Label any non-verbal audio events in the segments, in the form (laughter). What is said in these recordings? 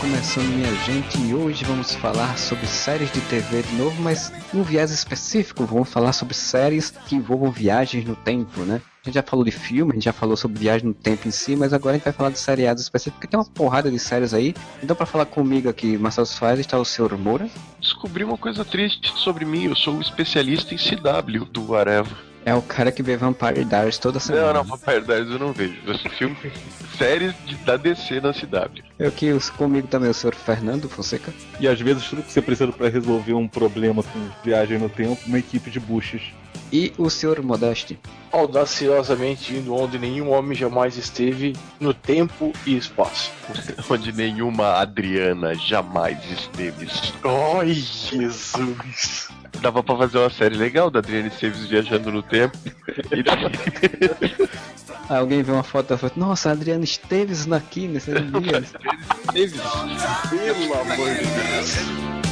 Começando, minha gente, e hoje vamos falar sobre séries de TV de novo, mas num viés específico. Vamos falar sobre séries que envolvam viagens no tempo, né? A gente já falou de filme, a gente já falou sobre viagem no tempo em si, mas agora a gente vai falar de seriados específicos, porque tem uma porrada de séries aí. Então, para falar comigo aqui, Marcelo Soares, está o senhor Moura. Descobri uma coisa triste sobre mim, eu sou um especialista em CW do Areva. É o cara que vê Vampire Diaries toda semana. Não, não, Vampire Diaries eu não vejo. Eu vejo filme, séries de, da DC na CW. Eu que comigo também o senhor Fernando Fonseca. E às vezes tudo que você precisa para resolver um problema com viagem no tempo, uma equipe de buchas. E o senhor Modeste. Audaciosamente indo onde nenhum homem jamais esteve, no tempo e espaço. (laughs) onde nenhuma Adriana jamais esteve. Ai, Jesus! Dava pra fazer uma série legal da Adriana Esteves viajando no tempo. E daí... Alguém vê uma foto da foto, nossa, a Adriana Esteves aqui nesse dia. (laughs) Esteves, pelo amor de Deus.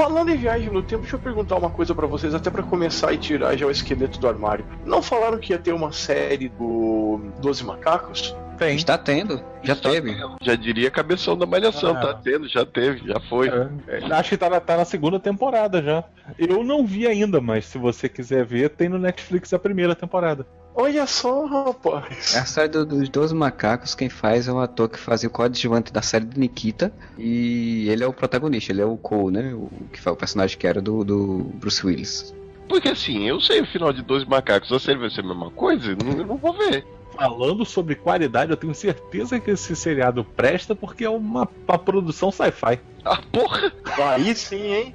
Falando em viagem no tempo, deixa eu perguntar uma coisa para vocês, até para começar e tirar já o esqueleto do armário. Não falaram que ia ter uma série do Doze Macacos? Tem. Está tendo, já Está teve. Tendo. Já diria cabeção da malhação, ah, tá tendo, já teve, já foi. É, acho que tá na, tá na segunda temporada já. Eu não vi ainda, mas se você quiser ver, tem no Netflix a primeira temporada. Olha só, rapaz. É a série do, dos 12 macacos, quem faz é o ator que fazia o coadjuvante da série de Nikita. E ele é o protagonista, ele é o Cole, né? O que foi o personagem que era do, do Bruce Willis. Porque assim, eu sei o final de 12 macacos, a série vai ser a mesma coisa? Não, eu não vou ver. Falando sobre qualidade, eu tenho certeza que esse seriado presta porque é uma, uma produção sci-fi. Ah, porra! Aí sim, hein?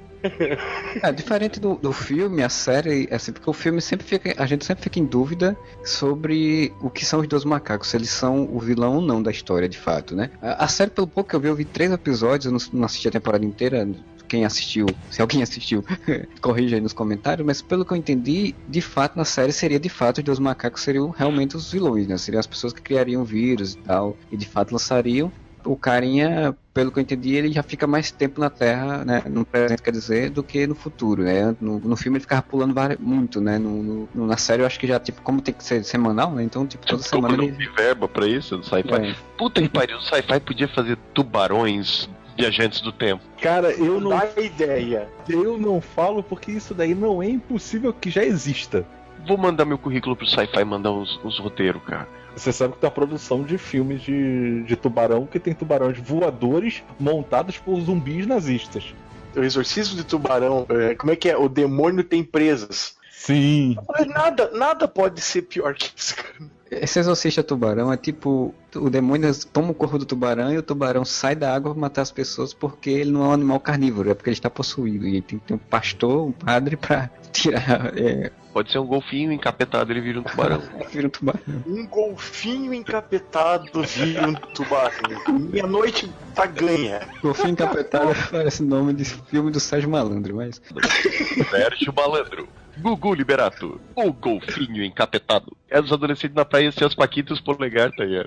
É, diferente do, do filme, a série, assim, porque o filme sempre fica. A gente sempre fica em dúvida sobre o que são os dois macacos, se eles são o vilão ou não da história, de fato, né? A, a série, pelo pouco que eu vi, eu vi três episódios, eu não, não assisti a temporada inteira, quem assistiu, se alguém assistiu, (laughs) corrija aí nos comentários, mas pelo que eu entendi, de fato na série seria de fato os dois macacos seriam realmente os vilões, né? Seriam as pessoas que criariam vírus e tal, e de fato lançariam o carinha, pelo que eu entendi, ele já fica mais tempo na Terra, né, no presente, quer dizer, do que no futuro, né? No, no filme ele ficava pulando muito, né? No, no, na série eu acho que já, tipo, como tem que ser semanal, né? Então, tipo, toda semana ele... Não verba pra isso, no sci-fi. É. Puta que pariu, o sci-fi podia fazer tubarões viajantes do tempo. Cara, eu não... Dá ideia. Eu não falo porque isso daí não é impossível que já exista. Vou mandar meu currículo pro sci-fi mandar os, os roteiros, cara. Você sabe que tem a produção de filmes de, de tubarão que tem tubarões voadores montados por zumbis nazistas. O exorcismo de tubarão, é, como é que é? O demônio tem presas. Sim. Nada, nada pode ser pior que isso, cara. Esse exorcista tubarão é tipo: o demônio toma o corpo do tubarão e o tubarão sai da água para matar as pessoas porque ele não é um animal carnívoro, é porque ele está possuído. E tem que ter um pastor, um padre para (laughs) tirar é, Pode ser um golfinho encapetado, ele vira um tubarão. (laughs) vira um tubarão. Um golfinho encapetado vira um tubarão. Minha noite tá ganha. Golfinho encapetado parece nome de filme do Sérgio Malandro, mas. (laughs) Sérgio Malandro. Gugu Liberato, o golfinho encapetado. É dos adolescentes na praia sem as paquitas polegar, tá aí.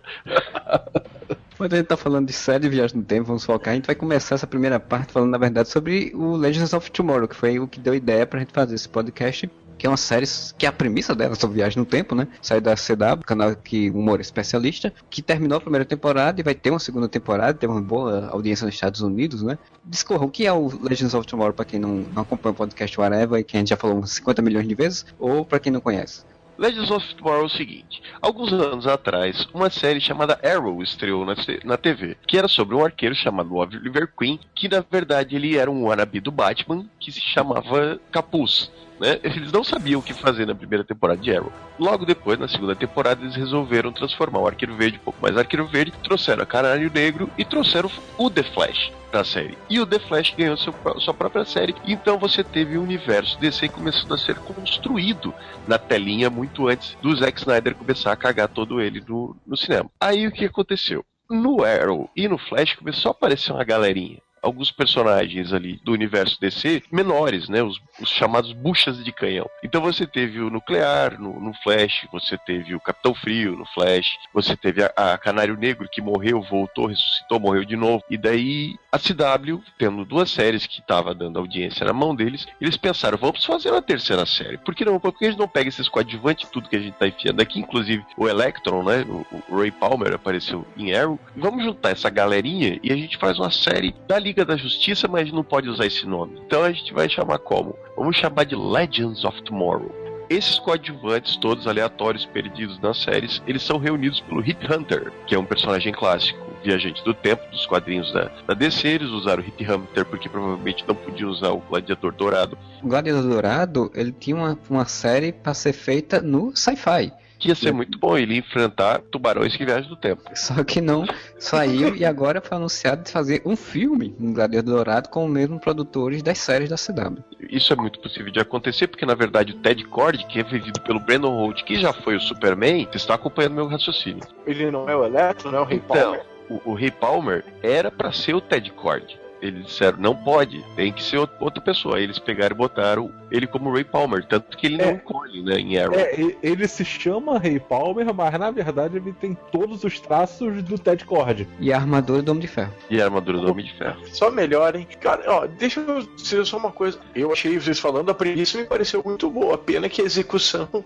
(laughs) Quando a gente tá falando de série de viagem no tempo, vamos focar, a gente vai começar essa primeira parte falando, na verdade, sobre o Legends of Tomorrow, que foi o que deu ideia pra gente fazer esse podcast que é uma série que a premissa dela sobre viagem no tempo, né? Sai da CW, canal que humor especialista, que terminou a primeira temporada e vai ter uma segunda temporada, tem uma boa audiência nos Estados Unidos, né? Discorra, o que é o Legends of Tomorrow para quem não, não acompanha o podcast Whatever e que a gente já falou uns 50 milhões de vezes, ou para quem não conhece? Legends of Tomorrow é o seguinte: alguns anos atrás, uma série chamada Arrow estreou na, na TV, que era sobre um arqueiro chamado Oliver Queen, que na verdade ele era um wannabe do Batman, que se chamava Capuz. Né? Eles não sabiam o que fazer na primeira temporada de Arrow. Logo depois, na segunda temporada, eles resolveram transformar o Arqueiro Verde um pouco mais Arqueiro Verde, trouxeram a Canário Negro e trouxeram o The Flash da série. E o The Flash ganhou seu, sua própria série. Então você teve o universo DC começando a ser construído na telinha muito antes do Zack Snyder começar a cagar todo ele no, no cinema. Aí o que aconteceu? No Arrow e no Flash começou a aparecer uma galerinha alguns personagens ali do universo DC menores, né? Os, os, chamados buchas de canhão. Então você teve o Nuclear no, no, Flash, você teve o Capitão Frio no Flash, você teve a, a, Canário Negro que morreu, voltou, ressuscitou, morreu de novo. E daí a CW, tendo duas séries que estava dando audiência na mão deles, eles pensaram, vamos fazer uma terceira série. Por que não? Porque gente não pega esses coadjuvantes tudo que a gente tá enfiando aqui, inclusive o Electron, né? O, o Ray Palmer apareceu em Arrow. Vamos juntar essa galerinha e a gente faz uma série dali Liga da Justiça, mas não pode usar esse nome. Então a gente vai chamar como? Vamos chamar de Legends of Tomorrow. Esses coadjuvantes, todos aleatórios, perdidos nas séries, eles são reunidos pelo Hit Hunter, que é um personagem clássico, viajante do tempo, dos quadrinhos da, da DC. Eles usaram o Hit Hunter porque provavelmente não podiam usar o Gladiador Dourado. O Gladiador Dourado, ele tinha uma, uma série para ser feita no sci-fi que ia ser muito bom ele enfrentar tubarões que viajam do tempo. Só que não saiu e agora foi anunciado de fazer um filme no Gladiador Dourado com os mesmos produtores das séries da CW. Isso é muito possível de acontecer, porque na verdade o Ted Cord, que é vivido pelo Brandon Holt, que já foi o Superman, está acompanhando meu raciocínio. Ele não é o Electro, não é o Rei então, Palmer? O, o Rei Palmer era para ser o Ted Cord. Eles disseram, não pode, tem que ser outra pessoa. Aí eles pegaram e botaram ele como Ray Palmer, tanto que ele é, não encolhe, né, em Arrow. É, ele se chama Ray Palmer, mas na verdade ele tem todos os traços do Ted Cord. E a armadura do Homem de Ferro. E a armadura do Homem de Ferro. Só melhor, hein? Cara, ó, deixa eu dizer só uma coisa. Eu achei vocês falando, a premissa me pareceu muito boa. Pena que a execução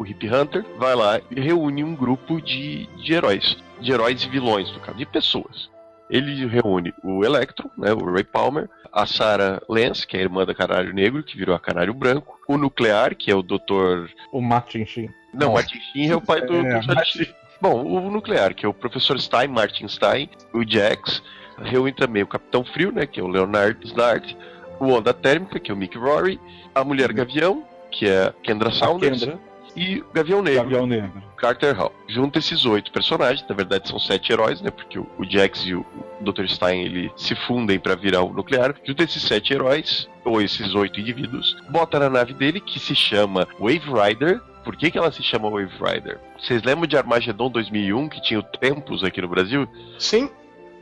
o Hip Hunter vai lá e reúne um grupo de, de heróis. De heróis e vilões, no caso, de pessoas. Ele reúne o Electron, né, o Ray Palmer, a Sarah Lance, que é a irmã da Canário Negro, que virou a Canário Branco, o Nuclear, que é o Dr. O Martin Sheen. Não, Martin Sheen é o pai do, é, do Bom, o Nuclear, que é o Professor Stein, Martin Stein, o Jax, reúne também o Capitão Frio, né, que é o Leonard Snart, o Onda Térmica, que é o Mick Rory, a Mulher Gavião, que é a Kendra Saunders, Kendra e Gavião Negro. Gavião Negro. Carter Hall. Junta esses oito personagens, na verdade são sete heróis, né? Porque o, Jax e o Dr. Stein ele se fundem para virar o nuclear. Junta esses sete heróis, ou esses oito indivíduos, bota na nave dele que se chama Wave Rider. Por que, que ela se chama Wave Rider? Vocês lembram de Armageddon 2001 que tinha o Tempos aqui no Brasil? Sim.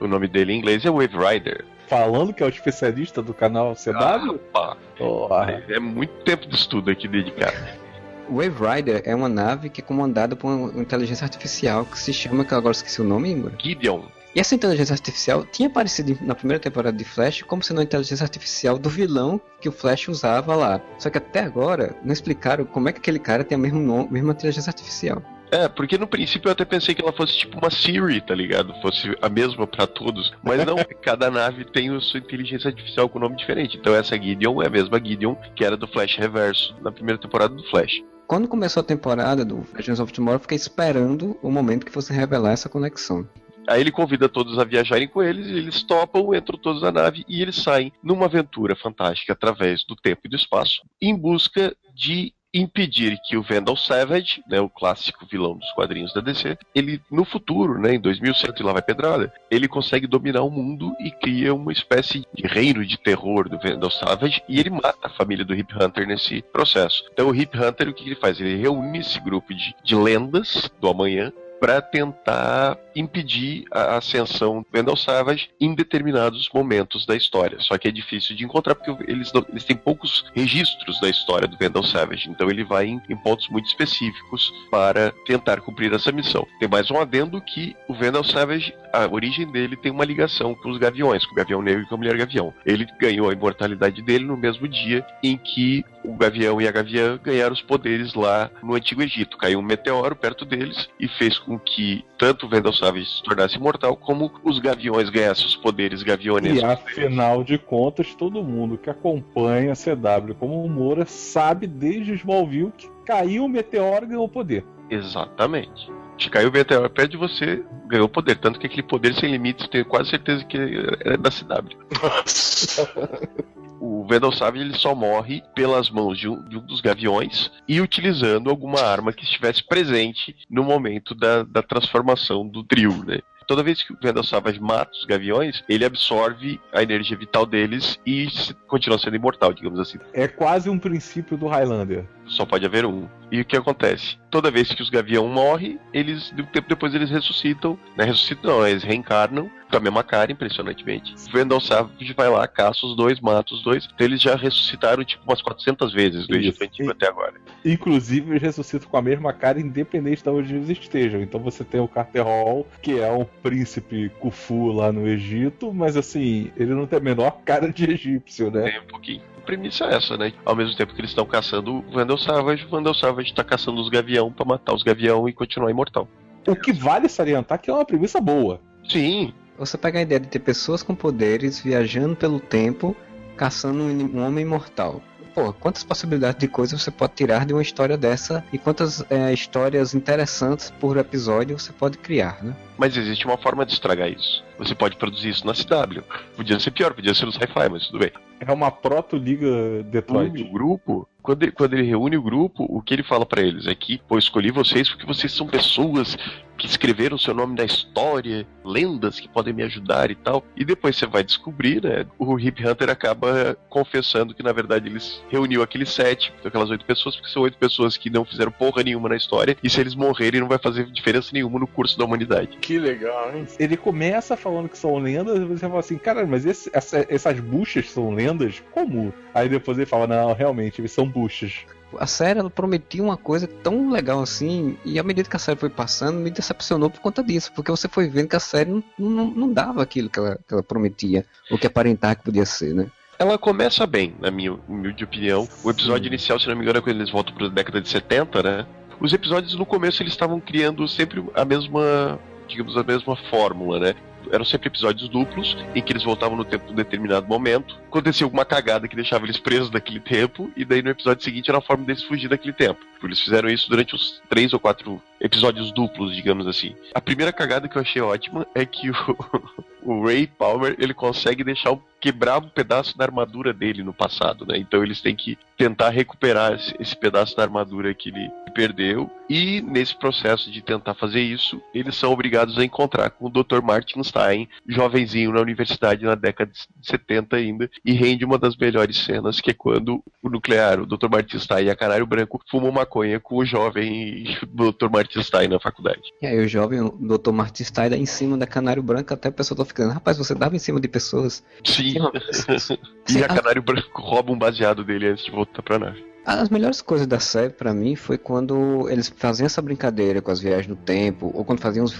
O nome dele em inglês é Wave Rider falando que é o especialista do canal CW? Ah, oh. É muito tempo de estudo aqui dedicado. Wave Rider é uma nave que é comandada por uma inteligência artificial que se chama, que eu agora esqueci o nome, Igor. Gideon. E essa inteligência artificial tinha aparecido na primeira temporada de Flash como sendo a inteligência artificial do vilão que o Flash usava lá. Só que até agora não explicaram como é que aquele cara tem a mesma, nome, mesma inteligência artificial. É, porque no princípio eu até pensei que ela fosse tipo uma Siri, tá ligado? Fosse a mesma para todos. Mas não, (laughs) cada nave tem a sua inteligência artificial com nome diferente. Então essa Gideon é a mesma Gideon que era do Flash Reverso na primeira temporada do Flash. Quando começou a temporada do Legends of Tomorrow, eu fiquei esperando o momento que fosse revelar essa conexão. Aí ele convida todos a viajarem com eles, eles topam, entram todos na nave e eles saem numa aventura fantástica através do tempo e do espaço, em busca de impedir que o Vandal Savage, né, o clássico vilão dos quadrinhos da DC, ele no futuro, né, em 2100 e lá vai pedrada, ele consegue dominar o mundo e cria uma espécie de reino de terror do Vandal Savage e ele mata a família do Hip Hunter nesse processo. Então o Hip Hunter o que ele faz? Ele reúne esse grupo de, de lendas do amanhã para tentar impedir a ascensão do Vendel Savage em determinados momentos da história. Só que é difícil de encontrar porque eles, eles têm poucos registros da história do Vendel Savage. Então ele vai em, em pontos muito específicos para tentar cumprir essa missão. Tem mais um adendo que o Vendel Savage, a origem dele tem uma ligação com os Gaviões, com o Gavião Negro e com a Mulher Gavião. Ele ganhou a imortalidade dele no mesmo dia em que o Gavião e a Gaviã ganharam os poderes lá no Antigo Egito. Caiu um meteoro perto deles e fez com que tanto o Vendel Savage se tornasse imortal, como os Gaviões ganhassem os poderes gavionescos. E afinal de contas, todo mundo que acompanha a CW como o Moura sabe desde Smallville que caiu o meteoro e ganhou poder. Exatamente. Se caiu o meteoro perto de você, ganhou poder. Tanto que aquele poder sem limites, tenho quase certeza que é da CW. o (laughs) Vendel Savage ele só morre pelas mãos de um, de um, dos gaviões e utilizando alguma arma que estivesse presente no momento da, da transformação do trio, né? Toda vez que o Savage mata os gaviões, ele absorve a energia vital deles e continua sendo imortal, digamos assim. É quase um princípio do Highlander. Só pode haver um. E o que acontece? Toda vez que os gavião morrem, eles, de um tempo depois, eles ressuscitam. Né? Ressuscitam, não, eles reencarnam com a mesma cara, impressionantemente. O Vendel Savage vai lá, caça os dois, mata os dois. Então eles já ressuscitaram, tipo, umas 400 vezes do Egito Antigo até agora. Inclusive, eles ressuscitam com a mesma cara, independente de onde eles estejam. Então você tem o Carter Hall, que é um príncipe Khufu lá no Egito, mas assim, ele não tem a menor cara de egípcio, né? Tem um pouquinho premissa é essa, né? Ao mesmo tempo que eles estão caçando o Vandal Savage, o Vandal Savage tá caçando os gavião para matar os gavião e continuar imortal. O que vale salientar que é uma premissa boa. Sim. Você pega a ideia de ter pessoas com poderes viajando pelo tempo, caçando um homem imortal pô, quantas possibilidades de coisas você pode tirar de uma história dessa e quantas é, histórias interessantes por episódio você pode criar, né? Mas existe uma forma de estragar isso. Você pode produzir isso na CW. Podia ser pior, podia ser no Sci-Fi, mas tudo bem. É uma proto-liga Detroit. O grupo, quando ele, quando ele reúne o grupo, o que ele fala para eles é que, pô, escolhi vocês porque vocês são pessoas que escreveram o seu nome na história, lendas que podem me ajudar e tal. E depois você vai descobrir, né? O Hip Hunter acaba confessando que na verdade eles reuniu aqueles sete, aquelas oito pessoas, porque são oito pessoas que não fizeram porra nenhuma na história. E se eles morrerem, não vai fazer diferença nenhuma no curso da humanidade. Que legal, hein? Ele começa falando que são lendas, você fala assim, cara, mas esse, essa, essas buchas são lendas? Como? Aí depois ele fala, não, realmente, eles são buchas a série ela prometia uma coisa tão legal assim, e à medida que a série foi passando, me decepcionou por conta disso, porque você foi vendo que a série não, não, não dava aquilo que ela, que ela prometia, ou que aparentar que podia ser, né? Ela começa bem, na minha humilde opinião. O episódio Sim. inicial, se não me engano, é quando eles voltam para a década de 70, né? Os episódios no começo eles estavam criando sempre a mesma digamos, a mesma fórmula, né? Eram sempre episódios duplos, em que eles voltavam no tempo de um determinado momento. Acontecia alguma cagada que deixava eles presos naquele tempo, e daí no episódio seguinte era a forma deles fugir daquele tempo. Eles fizeram isso durante os três ou quatro episódios duplos, digamos assim. A primeira cagada que eu achei ótima é que o, (laughs) o Ray Palmer ele consegue deixar um, quebrar um pedaço da armadura dele no passado, né? Então eles têm que tentar recuperar esse, esse pedaço da armadura que ele perdeu. E nesse processo de tentar fazer isso, eles são obrigados a encontrar com o Dr. Martin Stein, jovenzinho na universidade na década de 70 ainda, e rende uma das melhores cenas, que é quando o nuclear, o Dr. Martin Stein e a Canário Branco fumam maconha com o jovem (laughs) Dr. Martin Stein na faculdade. E aí o jovem o Dr. Martin Stein dá em cima da Canário Branco, até a pessoa tá ficando, rapaz, você dava em cima de pessoas. Sim. E a Canário Branco rouba um baseado dele antes de voltar pra nave. As melhores coisas da série para mim foi quando eles faziam essa brincadeira com as viagens no tempo, ou quando faziam os,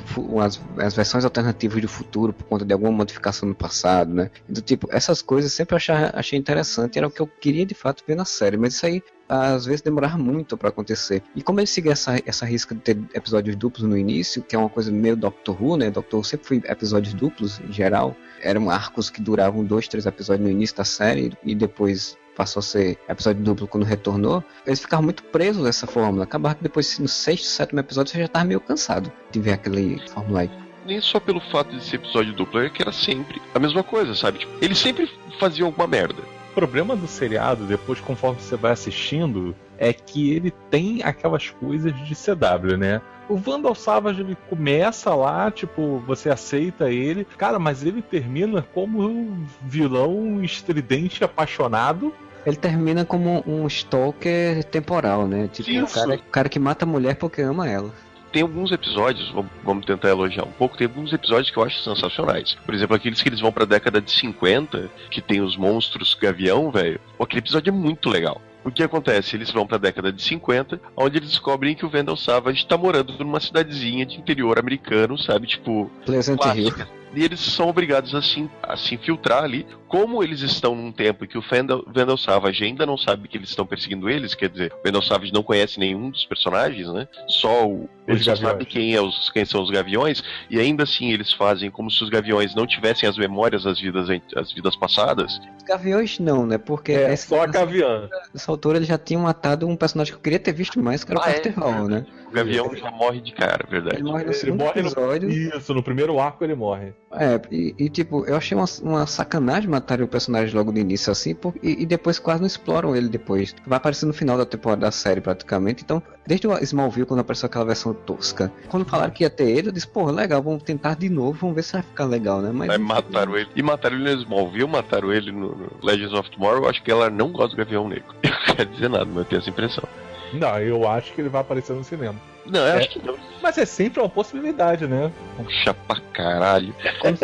as, as, versões alternativas do futuro por conta de alguma modificação no passado, né? Do tipo, essas coisas sempre achei, achei interessante, era o que eu queria de fato ver na série, mas isso aí às vezes demorava muito para acontecer. E como ele seguia essa, essa risca de ter episódios duplos no início, que é uma coisa meio Doctor Who, né? Doctor Who sempre foi episódios duplos em geral. Eram arcos que duravam dois, três episódios no início da série e depois passou a ser episódio duplo quando retornou, eles ficaram muito presos nessa fórmula. Acabaram que depois, no sexto, sétimo episódio, você já estava meio cansado de ver aquele fórmula aí. Nem só pelo fato de ser episódio duplo, é que era sempre a mesma coisa, sabe? Tipo, eles sempre faziam alguma merda. O problema do seriado, depois, conforme você vai assistindo, é que ele tem aquelas coisas de CW, né? O Vandal Savage ele começa lá, tipo, você aceita ele, cara, mas ele termina como um vilão estridente apaixonado ele termina como um stalker temporal, né? Tipo, o cara, o cara que mata a mulher porque ama ela. tem alguns episódios, vamos, tentar elogiar um pouco, tem alguns episódios que eu acho sensacionais. Por exemplo, aqueles que eles vão pra década de 50, que tem os monstros gavião, velho. Aquele episódio é muito legal. O que acontece? Eles vão para a década de 50, onde eles descobrem que o Vandal Savage está morando numa cidadezinha de interior americano, sabe? Tipo. Pleasant Hill. E eles são obrigados a se, a se infiltrar ali. Como eles estão num tempo em que o Vandal, Vandal Savage ainda não sabe que eles estão perseguindo eles, quer dizer, o Vandal Savage não conhece nenhum dos personagens, né? Só o. Ele só sabe quem, é os, quem são os gaviões, e ainda assim eles fazem como se os gaviões não tivessem as memórias das vidas, as vidas passadas. Gaviões não, né? Porque é, só a gavião. Nessa altura eles já tinham matado um personagem que eu queria ter visto mais, que era o ah, Carter é? Hall, né? O Gavião já morre de cara, verdade. Ele morre no segundo morre episódio. No... Isso, no primeiro arco ele morre. É, e, e tipo, eu achei uma, uma, sacanagem matar o personagem logo no início assim, por, e, e, depois quase não exploram ele depois. Vai aparecer no final da temporada da série praticamente. Então, desde o Smallville, quando apareceu aquela versão tosca, quando falaram que ia ter ele, eu disse, pô, legal, vamos tentar de novo, vamos ver se vai ficar legal, né? Mas. Aí mataram ele. E mataram ele no Smallville, mataram ele no, no Legends of Tomorrow. Eu acho que ela não gosta do Gavião Negro. (laughs) Eu quero dizer nada, mas eu tenho essa impressão. Não, eu acho que ele vai aparecer no cinema. Não, eu é, acho que não. Mas é sempre uma possibilidade, né? Puxa pra caralho. Quando,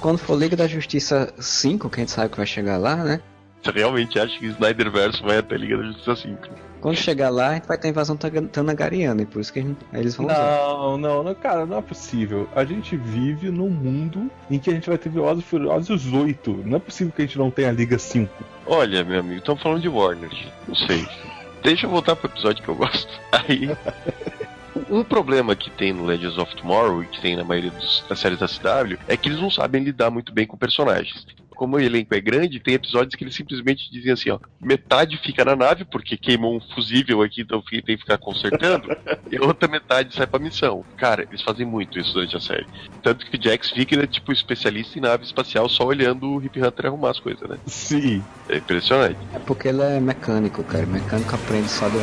quando for Liga da Justiça 5, que a gente sabe que vai chegar lá, né? Você realmente acha que Snyderverse vai até Liga da Justiça 5? Quando chegar lá, a gente vai ter a invasão Tanagariana, e por isso que gente, eles vão não, não, não, cara, não é possível. A gente vive num mundo em que a gente vai ter Velozes e Furiosos 8. Não é possível que a gente não tenha a Liga 5. Olha, meu amigo, estamos falando de Warner. Não sei. Deixa eu voltar pro episódio que eu gosto. (laughs) Aí. Um problema que tem no Legends of Tomorrow e que tem na maioria das séries da CW é que eles não sabem lidar muito bem com personagens como o elenco é grande, tem episódios que eles simplesmente dizem assim, ó, metade fica na nave, porque queimou um fusível aqui, então tem que ficar consertando, (laughs) e a outra metade sai pra missão. Cara, eles fazem muito isso durante a série. Tanto que o Jax fica, né, tipo, especialista em nave espacial, só olhando o Hip Hunter arrumar as coisas, né? Sim. É impressionante. É porque ele é mecânico, cara. Mecânico aprende só do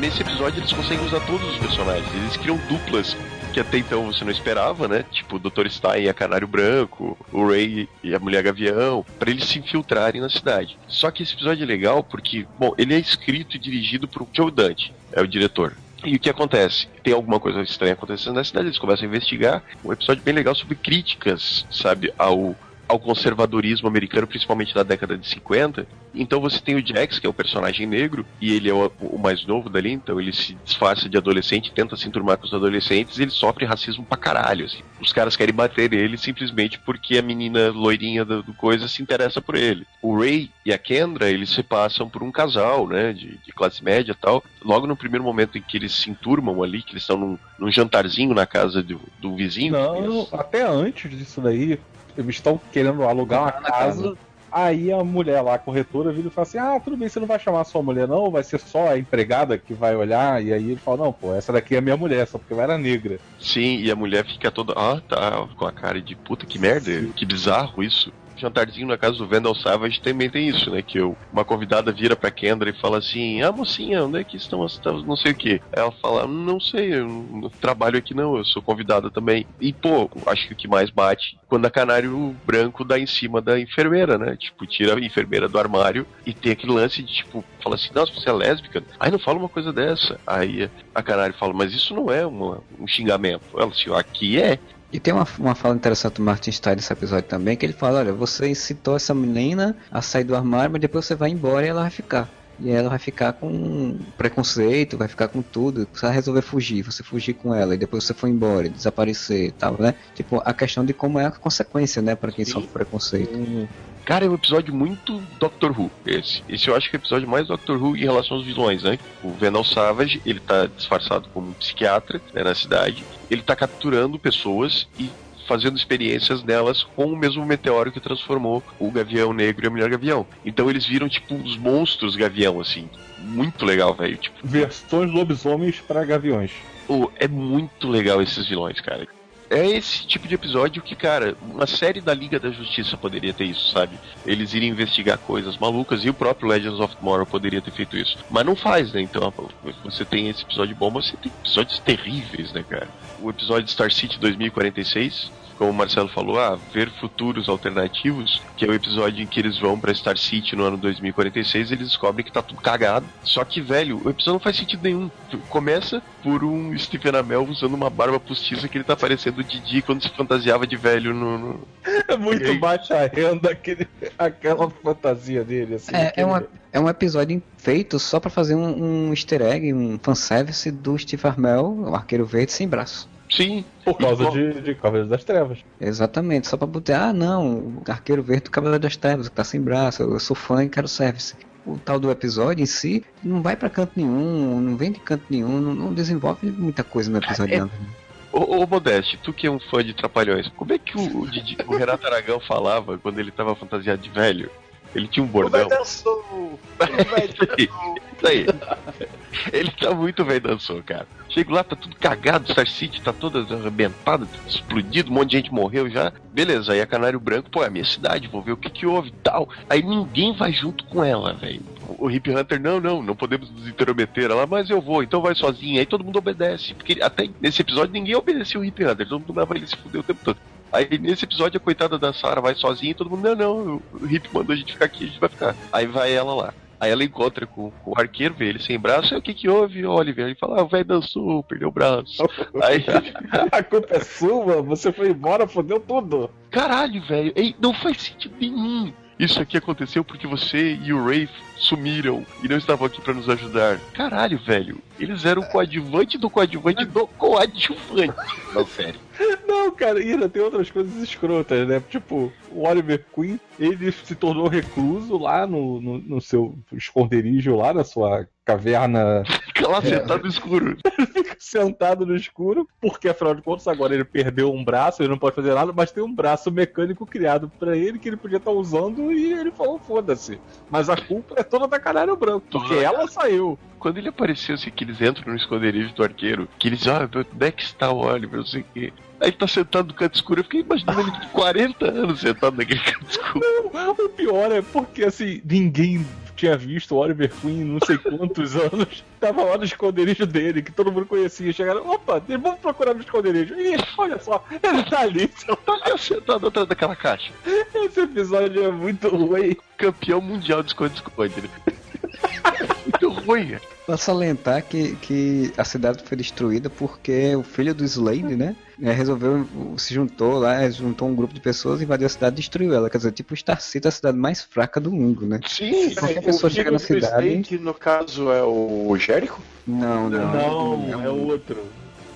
nesse episódio eles conseguem usar todos os personagens. Eles criam duplas que até então você não esperava, né? Tipo o Dr. Stein e a Canário Branco, o Ray e a Mulher Gavião, para eles se infiltrarem na cidade. Só que esse episódio é legal porque, bom, ele é escrito e dirigido por Joe Dante, é o diretor. E o que acontece? Tem alguma coisa estranha acontecendo na cidade, eles começam a investigar. Um episódio bem legal sobre críticas, sabe, ao ao conservadorismo americano, principalmente da década de 50. Então você tem o Jax, que é o personagem negro, e ele é o, o mais novo dali, então ele se disfarça de adolescente, tenta se enturmar com os adolescentes, e ele sofre racismo pra caralho, assim. Os caras querem bater ele simplesmente porque a menina loirinha do, do coisa se interessa por ele. O Ray e a Kendra, eles se passam por um casal, né, de, de classe média e tal. Logo no primeiro momento em que eles se enturmam ali, que eles estão num, num jantarzinho na casa do, do vizinho. Não, até antes disso daí, eles estão querendo alugar uma casa. Aí a mulher lá, a corretora, vira e fala assim: Ah, tudo bem, você não vai chamar sua mulher, não, vai ser só a empregada que vai olhar. E aí ele fala: Não, pô, essa daqui é minha mulher, só porque ela era negra. Sim, e a mulher fica toda. Ah, tá, com a cara de puta, que merda, Sim. que bizarro isso jantarzinho na casa do Vandal Savage também tem isso, né? Que eu, uma convidada vira pra Kendra e fala assim: Ah, mocinha, onde é que estão as não sei o que? Ela fala: Não sei, eu não trabalho aqui não, eu sou convidada também. E, pô, acho que o que mais bate quando a Canário Branco dá em cima da enfermeira, né? Tipo, tira a enfermeira do armário e tem aquele lance de, tipo, fala assim: Nossa, você é lésbica? Aí não fala uma coisa dessa. Aí a Canário fala: Mas isso não é uma, um xingamento. Ela assim: Aqui é. E tem uma, uma fala interessante do Martin Stein nesse episódio também, que ele fala, olha, você incitou essa menina a sair do armário, mas depois você vai embora e ela vai ficar. E ela vai ficar com preconceito, vai ficar com tudo. Você vai resolver fugir, você fugir com ela, e depois você foi embora, desaparecer e tal, né? Tipo, a questão de como é a consequência, né, para quem Sim. sofre preconceito. Uhum. Cara, é um episódio muito Doctor Who, esse. Esse eu acho que é o episódio mais Doctor Who em relação aos vilões, né? O Venom Savage, ele tá disfarçado como um psiquiatra né, na cidade. Ele tá capturando pessoas e fazendo experiências nelas com o mesmo meteoro que transformou o Gavião Negro e a Mulher Gavião. Então eles viram, tipo, os monstros Gavião, assim. Muito legal, velho. Tipo, Versões lobisomens para gaviões. Oh, é muito legal esses vilões, cara. É esse tipo de episódio que, cara, uma série da Liga da Justiça poderia ter isso, sabe? Eles irem investigar coisas malucas e o próprio Legends of Tomorrow poderia ter feito isso. Mas não faz, né? Então você tem esse episódio bom, mas você tem episódios terríveis, né, cara? O episódio de Star City 2046 como o Marcelo falou, ah, ver futuros alternativos, que é o episódio em que eles vão pra Star City no ano 2046 eles descobrem que tá tudo cagado. Só que, velho, o episódio não faz sentido nenhum. Começa por um Stephen Amell usando uma barba postiça que ele tá parecendo o Didi quando se fantasiava de velho no. no... É muito aí... baixa renda aquele, aquela fantasia dele, assim. É, é, uma, é um episódio feito só para fazer um, um easter egg, um fanservice do Steve Amell, o arqueiro verde sem braço. Sim. Por causa de, de Cavaleiro das Trevas. Exatamente, só pra botar, ah não, o Arqueiro Verde do Cavaleiro das Trevas, que tá sem braço, eu sou fã e quero service. O tal do episódio em si não vai para canto nenhum, não vem de canto nenhum, não, não desenvolve muita coisa no episódio. É... Ô, ô Modeste, tu que é um fã de Trapalhões, como é que o, o, o Renato Aragão falava quando ele tava fantasiado de velho? Ele tinha um bordão. O dançou! (laughs) Isso aí. Ele tá muito velho dançou, cara. Chego lá, tá tudo cagado, Star City tá toda arrebentada, explodido, um monte de gente morreu já. Beleza, aí a Canário Branco, pô, é a minha cidade, vou ver o que que houve e tal. Aí ninguém vai junto com ela, velho. O Hip Hunter, não, não, não podemos nos intrometer lá, mas eu vou, então vai sozinho. Aí todo mundo obedece, porque até nesse episódio ninguém obedecia o Hip Hunter, todo mundo dava ele se fuder o tempo todo. Aí nesse episódio a coitada da Sarah vai sozinha e todo mundo, não, não, o Hip mandou a gente ficar aqui, a gente vai ficar. Aí vai ela lá. Aí ela encontra com, com, o arqueiro, vê ele sem braço, e o que que houve, Oliver? Ele fala, ah, o velho dançou, perdeu o braço. (laughs) Aí... a culpa é sua, você foi embora, fodeu tudo. Caralho, velho, não faz sentido nenhum. Isso aqui aconteceu porque você e o Rafe sumiram e não estavam aqui para nos ajudar. Caralho, velho. Eles eram coadjuvante do coadjuvante do coadjuvante. Não, sério. Não, cara, e ainda tem outras coisas escrotas, né? Tipo, o Oliver Queen, ele se tornou recluso lá no, no, no seu esconderijo, lá na sua caverna. (laughs) Fica lá sentado no escuro. Fica sentado no escuro, porque afinal de contas agora ele perdeu um braço, ele não pode fazer nada, mas tem um braço mecânico criado para ele que ele podia estar tá usando e ele falou: foda-se. Mas a culpa é toda da Canário Branco, porque ela saiu quando ele apareceu, assim, que eles entram no esconderijo do arqueiro, que eles, ah, onde é que está o Oliver, não sei o quê. Aí ele tá sentado no canto escuro. Eu fiquei imaginando ele de 40 anos sentado naquele canto escuro. Não, o pior é porque, assim, ninguém tinha visto o Oliver Queen não sei quantos (laughs) anos. Tava lá no esconderijo dele, que todo mundo conhecia. Chegaram, opa, vamos procurar no esconderijo. Ih, olha só, ele tá ali. Tá ali sentado atrás daquela caixa. Esse episódio é muito ruim. Campeão mundial de esconde-esconde. (laughs) ruim. Posso salientar que, que a cidade foi destruída porque o filho do Slade, né? É, resolveu, se juntou lá, juntou um grupo de pessoas, invadiu a cidade e destruiu ela. Quer dizer, tipo, Star City é a cidade mais fraca do mundo, né? Sim, qualquer pessoa chega na cidade. Slade, no caso, é o Jericho? Não, não. Não, não é o outro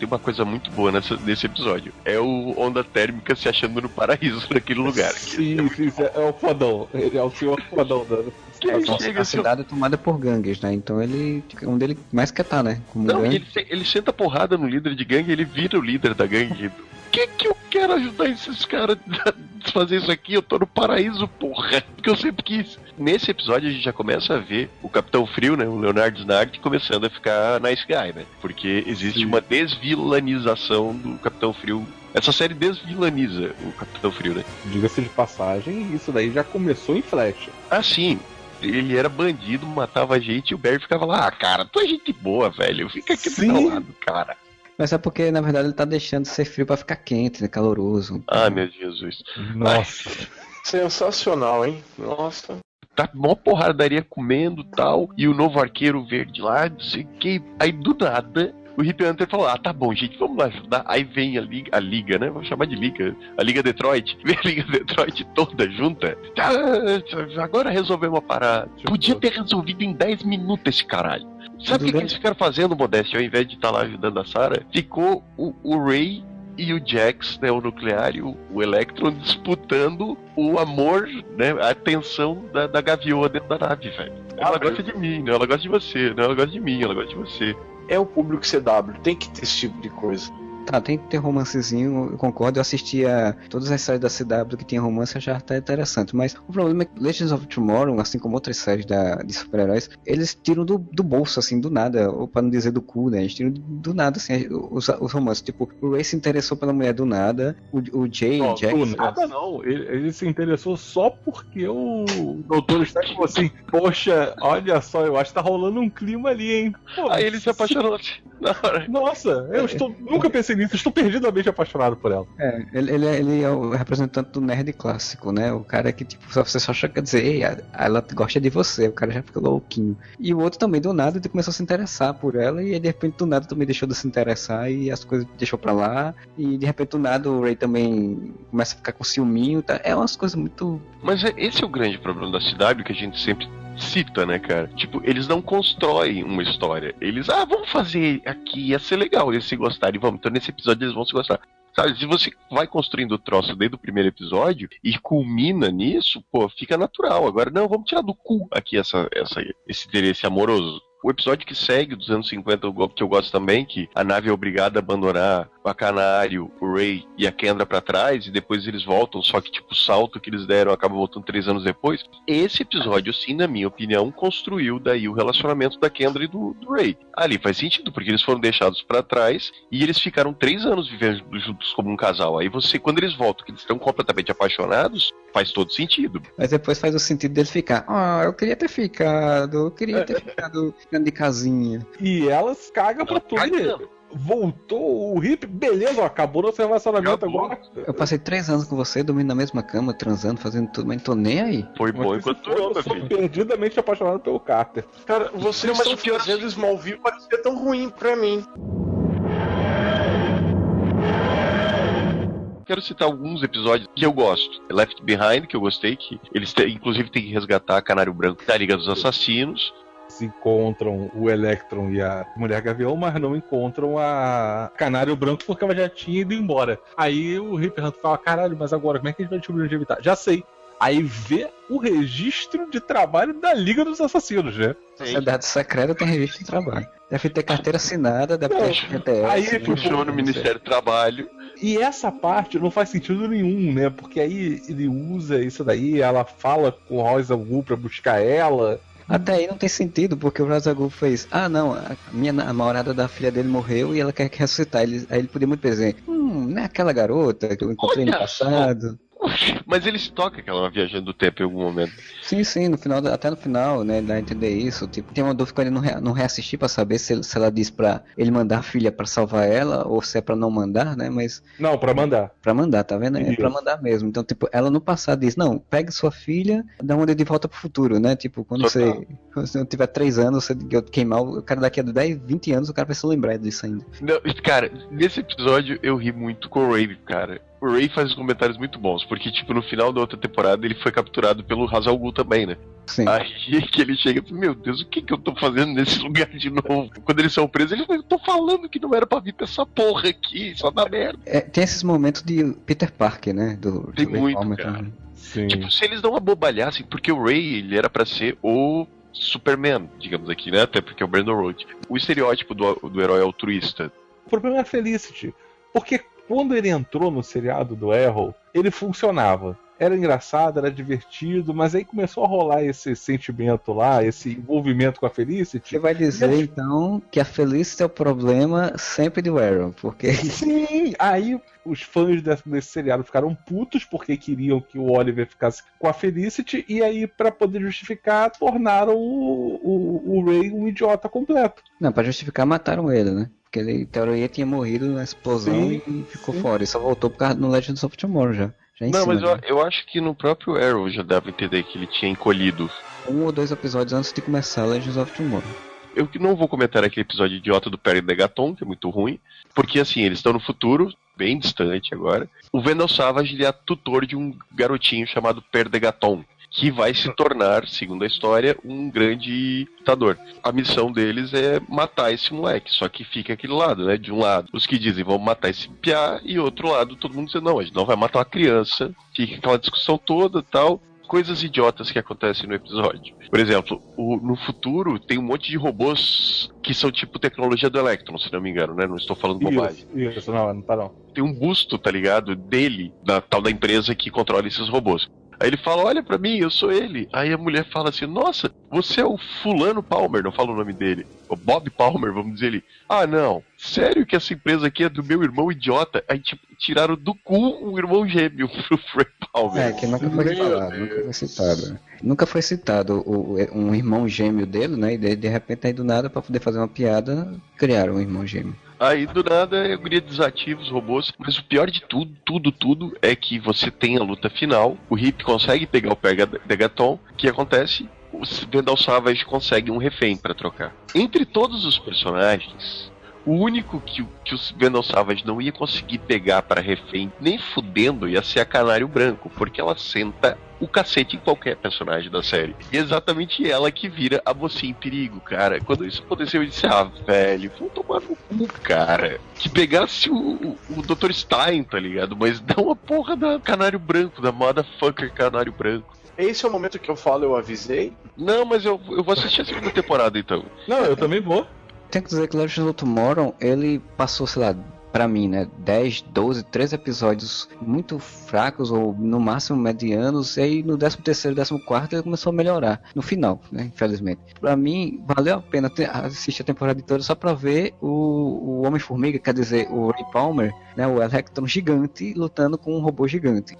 tem uma coisa muito boa nessa, nesse episódio. É o Onda Térmica se achando no paraíso naquele lugar. Sim, sim, é o fodão. Ele é o senhor fodão da, a, a cidade é tomada por gangues, né? Então ele. Onde ele mais quer estar, tá, né? Como não, ele, ele senta porrada no líder de gangue e ele vira o líder da gangue. que que eu quero ajudar esses caras a fazer isso aqui? Eu tô no paraíso, porra. Porque eu sempre quis. Nesse episódio a gente já começa a ver o Capitão Frio, né? O Leonardo Snart começando a ficar nice guy, né? Porque existe Sim. uma desvilanização do Capitão Frio essa série desvilaniza o Capitão Frio, né? Diga-se de passagem, isso daí já começou em Flash. Ah, sim ele era bandido, matava gente e o Barry ficava lá, ah, cara, tu é gente boa, velho, fica aqui Sim. do meu lado, cara. Mas é porque, na verdade, ele tá deixando de ser frio pra ficar quente, né, caloroso. Ah, meu Jesus. Nossa. Ai. Sensacional, hein? Nossa tá mó porradaria comendo tal, e o novo arqueiro verde lá, não sei o que. Aí do nada, o Hip Hunter falou: Ah, tá bom, gente, vamos lá ajudar. Aí vem a liga, a liga, né? Vamos chamar de liga. A Liga Detroit. (laughs) Vem a Liga Detroit toda junta. Ah, agora resolvemos a parada. Podia ter resolvido em 10 minutos esse caralho. Sabe o que, que, eles ficaram fazendo, Modeste, ao invés de estar tá lá ajudando a Sarah? Ficou o, o Ray e o Jax, né, o nuclear e o, o Electron disputando o amor, né, a atenção da, da gaviõa dentro da nave, velho. Ela gosta de mim, né, ela gosta de você, né, ela gosta de mim, ela gosta de você é o público CW, tem que ter esse tipo de coisa. Tá, tem que ter romancezinho, eu concordo. Eu assistia todas as séries da CW que tinha romance, já tá interessante. Mas o problema é que Legends of Tomorrow, assim como outras séries da, de super-heróis, eles tiram do, do bolso, assim, do nada, ou pra não dizer do cu, né? Eles tiram do, nada, assim, os, os romances. Tipo, o Ray se interessou pela mulher do nada, o, o Jay, Não, Jack. do nada não. Ele, ele se interessou só porque o Doutor Estranho falou assim: Poxa, olha só, eu acho que tá rolando um clima ali, hein? Pô, Aí ele se apaixonou. (laughs) Nossa, eu estou, nunca pensei nisso, estou perdidamente apaixonado por ela. É, ele, ele, é- ele é o representante do nerd clássico, né? O cara que, tipo, só- você só acha que dizer, ei, a- ela gosta de você, o cara já fica louquinho. E o outro também, do nada, ele começou a se interessar por ela, e aí, de repente, do nada, também deixou de se interessar, e as coisas deixou pra lá, e de repente, do nada, o Ray também começa a ficar com ciúminho, tá? É umas coisas muito. Mas é- esse é o grande problema da CW que a gente sempre cita, né, cara? Tipo, eles não constroem uma história. Eles, ah, vamos fazer aqui, ia ser legal eles se gostarem, vamos. Então nesse episódio eles vão se gostar. Sabe, se você vai construindo o troço desde o primeiro episódio e culmina nisso, pô, fica natural. Agora, não, vamos tirar do cu aqui essa, essa, esse interesse amoroso. O episódio que segue dos anos 50, eu go- que eu gosto também, que a nave é obrigada a abandonar o Canário, o Ray e a Kendra pra trás, e depois eles voltam, só que tipo, o salto que eles deram acaba voltando três anos depois. Esse episódio, sim, na minha opinião, construiu daí o relacionamento da Kendra e do, do Ray. Ali faz sentido, porque eles foram deixados pra trás e eles ficaram três anos vivendo juntos como um casal. Aí você, quando eles voltam, que eles estão completamente apaixonados, faz todo sentido. Mas depois faz o sentido dele ficar, ah, eu queria ter ficado, eu queria ter (laughs) ficado ficando de casinha. E elas cagam pra tudo. Cagando. Voltou o hip, beleza, ó, acabou nosso relacionamento Acabou. agora. Eu passei três anos com você, dormindo na mesma cama, transando, fazendo tudo, mas não tô nem aí. Foi bom enquanto durou, eu meu sou filho. perdidamente apaixonado pelo Carter. Cara, vocês Não, mas estão o pior- fazendo Smallville parecer tão ruim pra mim. Quero citar alguns episódios que eu gosto. Left Behind, que eu gostei, que eles têm- inclusive têm que resgatar Canário Branco da Liga dos Assassinos. Eles encontram o Electron e a Mulher Gavião, mas não encontram a Canário Branco porque ela já tinha ido embora. Aí o Ripper Hunt fala: caralho, mas agora como é que a gente vai descobrir onde ele tá? Já sei. Aí vê o registro de trabalho da Liga dos Assassinos, né? Sociedade secreta tem registro de trabalho. Deve ter carteira assinada, deve ter GTS. Aí, né? Funciona o Ministério do Trabalho. E essa parte não faz sentido nenhum, né? Porque aí ele usa isso daí, ela fala com Rosa Wu pra buscar ela. Até aí não tem sentido, porque o Razagul fez, ah não, a minha namorada da filha dele morreu e ela quer ressuscitar. Ele, aí ele podia muito dizer, hum, não é aquela garota que eu encontrei no Olha só. passado. (laughs) Mas eles tocam que ela vai viajando do tempo em algum momento. Sim, sim, no final, da- até no final, né, dá a entender isso. Tipo, tem uma dúvida que ele não, rea- não reassistir pra saber se, se ela diz pra ele mandar a filha pra salvar ela ou se é pra não mandar, né, mas Não, pra mandar. pra mandar, tá vendo? É pra mandar mesmo. Então, tipo, ela no passado diz, não, pegue sua filha, dá uma de volta pro futuro, né? Tipo, quando Total. você, quando você tiver 3 anos, você queimar o cara daqui a 10, 20 anos, o cara vai se lembrar disso ainda. Não, cara, nesse episódio eu ri muito com o Ray, cara. O Ray faz comentários muito bons, porque, tipo, no final da outra temporada ele foi capturado pelo Hazal Ghul também, né? Sim. Aí (laughs) que ele chega e fala, meu Deus, o que que eu tô fazendo nesse lugar de novo? Quando eles são presos, ele fala, eu tô falando que não era pra vir pra essa porra aqui, só dá merda. É, tem esses momentos de Peter Parker, né? Do, Tem do muito, Palmer cara. também. Sim. Tipo, se eles não abobalhassem, porque o Ray, ele era pra ser o Superman, digamos aqui, né? Até porque é o Brandon Road. O estereótipo do, do herói altruísta. O problema é a Felicity. Porque quando ele entrou no seriado do Arrow, ele funcionava. Era engraçado, era divertido, mas aí começou a rolar esse sentimento lá, esse envolvimento com a Felicity. Você vai dizer, então, que a Felicity é o problema sempre do Arrow, porque (laughs) Sim, aí os fãs desse, desse seriado ficaram putos porque queriam que o Oliver ficasse com a Felicity, e aí, pra poder justificar, tornaram o, o, o Ray um idiota completo. Não, pra justificar, mataram ele, né? Porque ele, em teoria, tinha morrido na explosão Sim, e ficou sim. fora. E só voltou por causa no Legends of Tomorrow já. Já Não, cima, mas eu, já. eu acho que no próprio Arrow já dava a entender que ele tinha encolhido. Um ou dois episódios antes de começar Legends of Tomorrow. Eu que não vou comentar aquele episódio idiota do Perry Degaton, que é muito ruim, porque assim, eles estão no futuro, bem distante agora. O Vendel Savage ele é tutor de um garotinho chamado Per Degaton, que vai se tornar, segundo a história, um grande lutador. A missão deles é matar esse moleque, só que fica aquele lado, né? De um lado, os que dizem vamos matar esse piá, e outro lado, todo mundo dizendo não, a gente não vai matar uma criança. Fica aquela discussão toda tal. coisas idiotas que acontecem no episódio. Por exemplo, o- no futuro tem um monte de robôs que são tipo tecnologia do Electron, se não me engano, né? Não estou falando bobagem. Isso, isso, não, não tá não. Tem um busto, tá ligado? Dele, da tal da empresa que controla esses robôs. Aí ele fala, olha pra mim, eu sou ele. Aí a mulher fala assim, nossa, você é o fulano Palmer, não fala o nome dele. O Bob Palmer, vamos dizer ele. Ah, não. Sério que essa empresa aqui é do meu irmão idiota? Aí tipo, tiraram do cu um irmão gêmeo (laughs) pro Frank Palmer. É, que nunca foi Meu falado, Deus. nunca foi citado. Nunca foi citado o, o- um irmão gêmeo dele, né? E de, de repente aí do nada, pra poder fazer uma piada, criaram um irmão gêmeo. Aí do nada eu queria desativa os robôs, mas o pior de tudo, tudo, tudo é que você tem a luta final, o Hip consegue pegar o Pega Degaton, o que acontece? O Vendal Savage consegue um refém pra trocar. Entre todos os personagens, o único que, o- que o Vendal Savage não ia conseguir pegar para refém, nem fudendo, ia ser a Canário Branco, porque ela senta o cacete em qualquer personagem da série. E é exatamente ela que vira a mocinha em perigo, cara. Quando isso aconteceu, eu disse, ah, velho, vou tomar no cu, cara. Que pegasse o, o, o Dr. Stein, tá ligado? Mas não a porra da Canário Branco, da motherfucker Canário Branco. Esse é o momento que eu falo, eu avisei. Não, mas eu, eu vou assistir a segunda temporada então. Não, eu também vou. Tem que dizer que Legends of Tomorrow, ele passou, sei lá, pra mim, né, 10, 12, 13 episódios muito fracos ou no máximo medianos, e aí no 13 terceiro, 14 quarto ele começou a melhorar, no final, né, infelizmente. Pra mim, valeu a pena assistir a temporada toda só pra ver o, o Homem-Formiga, quer dizer, o Ray Palmer, né, o Electron gigante, lutando com um robô gigante.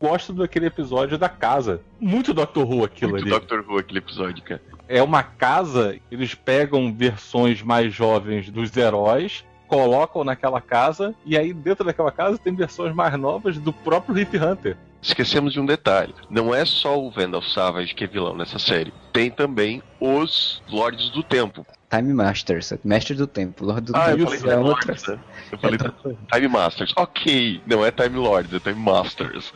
Gosto daquele episódio da casa. Muito Doctor Who aquilo Muito ali. Doctor Who aquele episódio, cara. É uma casa, eles pegam versões mais jovens dos heróis, colocam naquela casa, e aí dentro daquela casa tem versões mais novas do próprio Hip Hunter. Esquecemos de um detalhe. Não é só o Vandal Savage que é vilão nessa série. Tem também os Lords do Tempo. Time Masters, Mestre do Tempo, Lorde do Ah, eu Tempo. falei é Time outra. Lords, né? Eu (laughs) falei Time Masters. Ok, não é Time Lords, é Time Masters.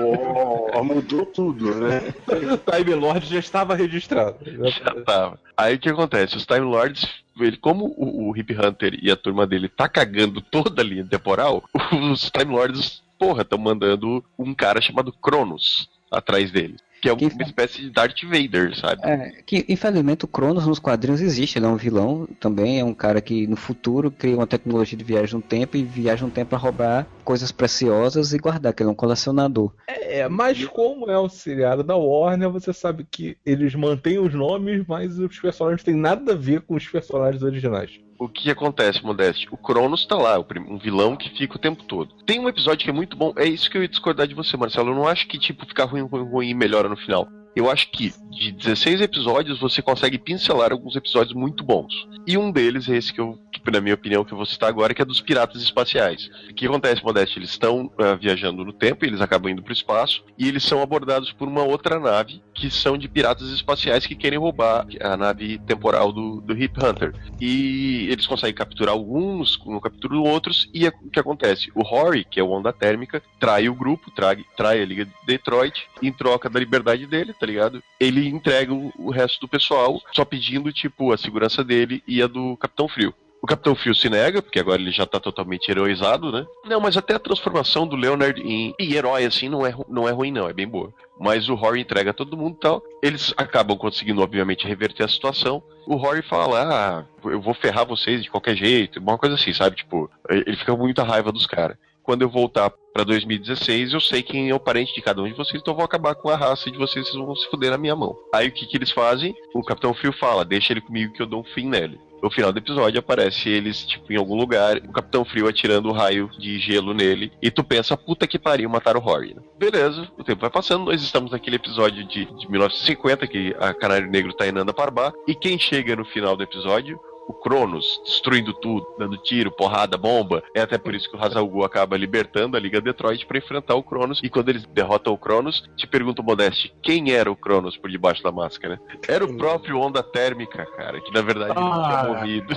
Oh, mudou tudo, né? (laughs) Time Lord já estava registrado. Já tava. Aí o que acontece? Os Time Lords, ele, como o, o Hip Hunter e a turma dele tá cagando toda a linha temporal, os Time Lords, porra, estão mandando um cara chamado Cronos atrás dele. Que é Que- uma espécie de Darth Vader, sabe? É, que infelizmente o Cronos nos quadrinhos existe, ele é um vilão também, é um cara que no futuro cria uma tecnologia de viagem no tempo e viaja no tempo para roubar coisas preciosas e guardar, que ele é um colecionador. É, mas como é um seriado da Warner, você sabe que eles mantêm os nomes, mas os personagens têm nada a ver com os personagens originais. O que acontece, Modeste? O Cronos tá lá, um vilão que fica o tempo todo. Tem um episódio que é muito bom, é isso que eu ia discordar de você, Marcelo. Eu não acho que, tipo, ficar ruim, ruim, ruim e melhora no final. Eu acho que de 16 episódios você consegue pincelar alguns episódios muito bons. E um deles é esse que eu, que, na minha opinião, que eu vou citar agora, que é dos piratas espaciais. O que acontece, Modeste? Eles estão ah, viajando no tempo, eles acabam indo pro espaço, e eles são abordados por uma outra nave, que são de piratas espaciais que querem roubar a nave temporal do, do Hip Hunter. E eles conseguem capturar alguns, não capturam outros, e é- o que acontece? O Rory, que é o Onda Térmica, trai o grupo, trai, trai a Liga de Detroit, em troca da liberdade dele, tá ligado? Ele entrega o, resto do pessoal, só pedindo, tipo, a segurança dele e a do Capitão Frio. O Capitão Frio se nega, porque agora ele já tá totalmente heroizado, né? Não, mas até a transformação do Leonard em, em herói, assim, não é, não é ruim, não, é bem boa. Mas o Rory entrega todo mundo e tal. Eles acabam conseguindo, obviamente, reverter a situação. O Rory fala, ah, eu vou ferrar vocês de qualquer jeito, uma coisa assim, sabe? Tipo, ele fica com muita raiva dos caras. Quando eu voltar pra 2016, eu sei quem é o parente de cada um de vocês, então eu vou acabar com a raça de vocês, vocês vão se fuder na minha mão. Aí o que, que eles fazem? O Capitão Frio fala, deixa ele comigo que eu dou um fim nele. No final do episódio aparece eles, tipo, em algum lugar, o Capitão Frio atirando o raio de gelo nele, e tu pensa, puta que pariu, mataram o Rory. né? Beleza, o tempo vai passando, nós estamos naquele episódio de, de 1950, que a Canário Negro tá em Nanda Parbat, e quem chega no final do episódio? O Cronos, destruindo tudo, dando tiro, porrada, bomba. É até por isso que o Hazal Gu acaba libertando a Liga Detroit pra enfrentar o Cronos. E quando eles derrotam o Cronos, te pergunta o Modeste, quem era o Cronos por debaixo da máscara? Era o próprio Onda Térmica, cara, que na verdade Ah. tinha morrido.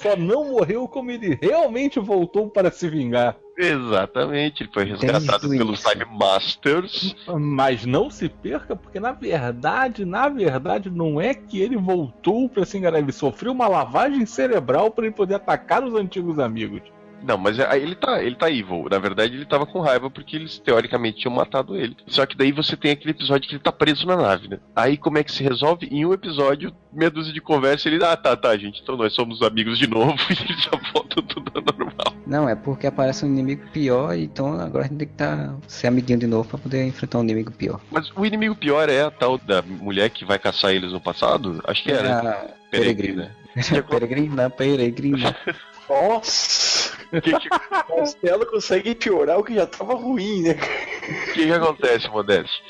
Só não morreu como ele realmente voltou para se vingar. Exatamente, ele foi resgatado Desde o pelos início. Time Masters. Mas não se perca, porque na verdade, na verdade, não é que ele voltou para se enganar. Ele sofreu uma lavagem cerebral para ele poder atacar os antigos amigos. Não, mas aí ele tá, ele tá evil. Na verdade, ele tava com raiva porque eles teoricamente tinham matado ele. Só que daí você tem aquele episódio que ele tá preso na nave, né? Aí como é que se resolve? Em um episódio, meia dúzia de conversa, ele, ah, tá, tá, gente, então nós somos amigos de novo (laughs) e ele já volta tudo normal. Não, é porque aparece um inimigo pior, então agora a gente tem que tá, ser amiguinho de novo pra poder enfrentar um inimigo pior. Mas o inimigo pior é a tal da mulher que vai caçar eles no passado? Acho que era. a peregrina. peregrina, (laughs) peregrina. (laughs) Nossa! Que que... Castelo consegue piorar o que já tava ruim, né? O que, que acontece, Modeste?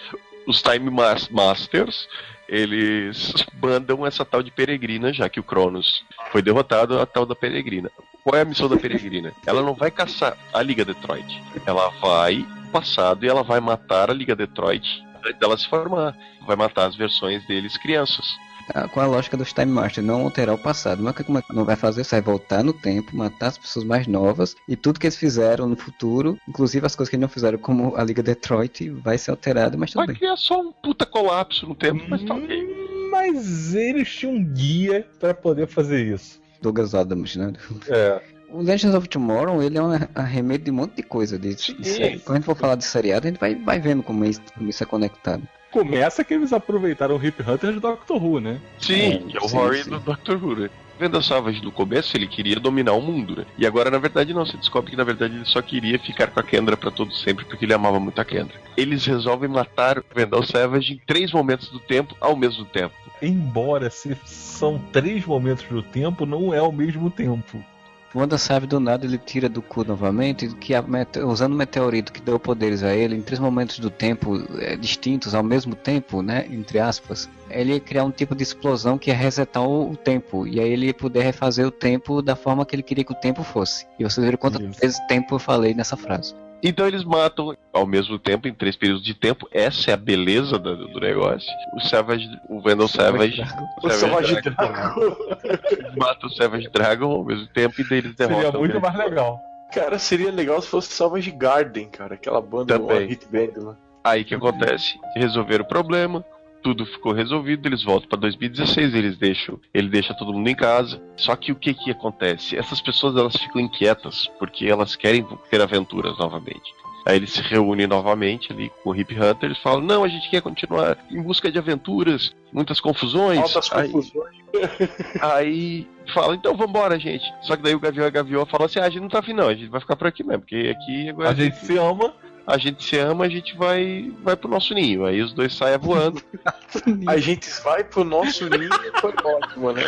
Os Time Mas- Masters, eles mandam essa tal de Peregrina, já que o Cronos foi derrotado, a tal da Peregrina. Qual é a missão da Peregrina? Ela não vai caçar a Liga Detroit. Ela vai passado e ela vai matar a Liga Detroit antes dela se formar. Vai matar as versões deles crianças. Ah, Com a lógica dos Time Masters, não alterar o passado. Mas o que como é que não vai fazer? Você vai voltar no tempo, matar as pessoas mais novas e tudo que eles fizeram no futuro, inclusive as coisas que eles não fizeram, como a Liga Detroit, vai ser alterado, mas tudo Vai bem. criar só um puta colapso no tempo, mas tá ok. Hum, Mas eles tinham um guia pra poder fazer isso. Douglas Adams, né? É. O Legends of Tomorrow, ele é um arremedo de um monte de coisa. De, de série. Quando a gente for falar de seriado, a gente vai, vai vendo como isso, como isso é conectado. Começa que eles aproveitaram o Hip Hunter de Doctor Who, né? Sim, É, que é o sim, Rory sim. do Dr. Who, né? Venda Savage no começo, ele queria dominar o mundo, né? E agora, na verdade, não. Você descobre que, na verdade, ele só queria ficar com a Kendra pra todo sempre, porque ele amava muito a Kendra. Eles resolvem matar o Vendel Savage em três momentos do tempo ao mesmo tempo. Embora se são três momentos do tempo, não é ao mesmo tempo. Wanda sabe do nada, ele tira do cu novamente, que mete- usando o meteorito que deu poderes a ele em três momentos do tempo eh, distintos ao mesmo tempo, né? Entre aspas, ele ia criar um tipo de explosão que ia resetar o, o tempo. E aí ele ia poder refazer o tempo da forma que ele queria que o tempo fosse. E vocês viram quantas Isso. vezes tempo eu falei nessa frase. Então eles matam ao mesmo tempo, em três períodos de tempo. Essa é a beleza do, do negócio. O Savage, o Vendel Savage, O Savage Dragon, Dragon. mata o Savage Dragon ao mesmo tempo e daí eles derrotam. Seria muito mais legal. Cara, seria legal se fosse Savage Garden, cara. Aquela banda Também. uma hit band lá. Aí que acontece? Resolveram o problema, tudo ficou resolvido, eles voltam pra 2016, eles deixam, ele deixa todo mundo em casa. Só que o que que acontece? Essas pessoas elas ficam inquietas porque elas querem ter aventuras novamente. Aí eles se reúnem novamente ali com o Hip Hunter, eles falam: "Não, a gente quer continuar em busca de aventuras, muitas confusões". Altas Aí- confusões. (laughs) Aí fala, então vambora, gente. Só que daí o Gavião e a Gavião falam assim, ah, a gente não tá afim não, a gente vai ficar por aqui mesmo, porque aqui agora A gente se ama. A gente se ama, a gente vai, vai pro nosso ninho. Aí os dois saem voando. (laughs) A gente vai pro nosso ninho e foi ótimo, né?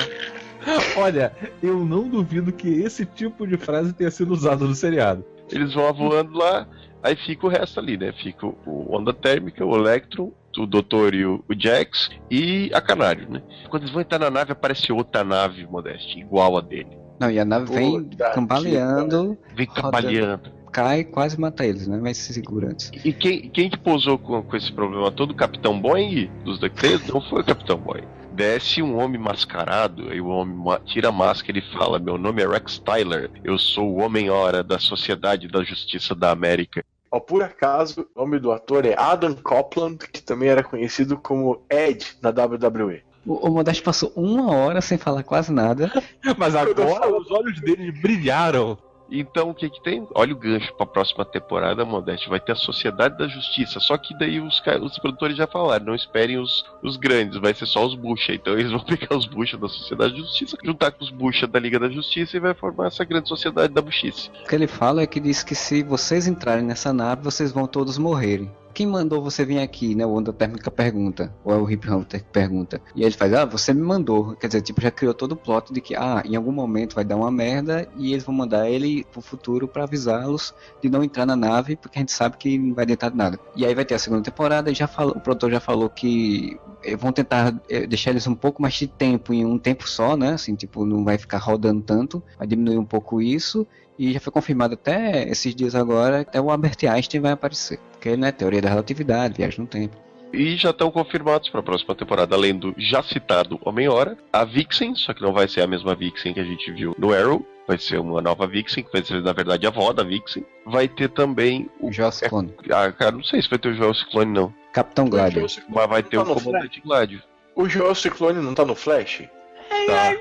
Olha, eu não duvido que esse tipo de frase tenha sido usado no seriado. Eles vão voando lá, aí fica o resto ali, né? Fica o- o Onda Térmica, o Electron, o Doutor e o, o Jax e a Canário, né? Quando eles vão entrar na nave, aparece outra nave, Modeste, igual a dele. Não, e a nave vem Puta cambaleando, Vem cambaleando. Cai e quase mata eles, né? Mas se segura antes. E quem, quem que pousou com, com esse problema todo? O Capitão Boeing dos DuckTales? Não foi o Capitão Boeing. Desce um homem mascarado, aí o homem tira a máscara e fala: Meu nome é Rex Tyler, eu sou o Homem-Hora da Sociedade da Justiça da América. Ó, por acaso, o nome do ator é Adam Copland, que também era conhecido como Ed na WWE. O, o Modeste passou uma hora sem falar quase nada. (laughs) Mas agora os olhos dele brilharam. Então o que que tem? Olha o gancho pra próxima temporada, Modeste. Vai ter a Sociedade da Justiça. Só que daí os, os produtores já falaram: não esperem os, os grandes, vai ser só os bucha. Então (laughs) eles vão pegar os bucha da Sociedade da Justiça, juntar com os bucha da Liga da Justiça e vai formar essa grande Sociedade da Buchice. O que ele fala é que diz que se vocês entrarem nessa nave, vocês vão todos morrerem. Quem mandou você vir aqui, né? O Onda Térmica pergunta. Ou é o Hip Hunter que pergunta. E ele faz, ah, você me mandou. Quer dizer, tipo, já criou todo o plot de que, ah, em algum momento vai dar uma merda e eles vão mandar ele pro futuro pra avisá-los de não entrar na nave, porque a gente sabe que não vai adiantar nada. E aí vai ter a segunda temporada e já falou, o produtor já falou que eh, vão tentar eh, deixar eles um pouco mais de tempo em um tempo só, né? Assim, tipo, não vai ficar rodando tanto, vai diminuir um pouco isso. E já foi confirmado até esses dias agora, até o Albert Einstein vai aparecer. Porque, né, teoria da relatividade, viagem no tempo. E já estão confirmados para a próxima temporada, além do já citado Homem-Hora, a Vixen, só que não vai ser a mesma Vixen que a gente viu no Arrow, vai ser uma nova Vixen, que vai ser na verdade a avó da Vixen. Vai ter também o. Joss Clone. Ah, cara, não sei se vai ter o Joel Ciclone, não. Capitão Gladio. Mas vai ter Tá o Comandante Gladio. O Joel Ciclone não tá no Flash? Tá. É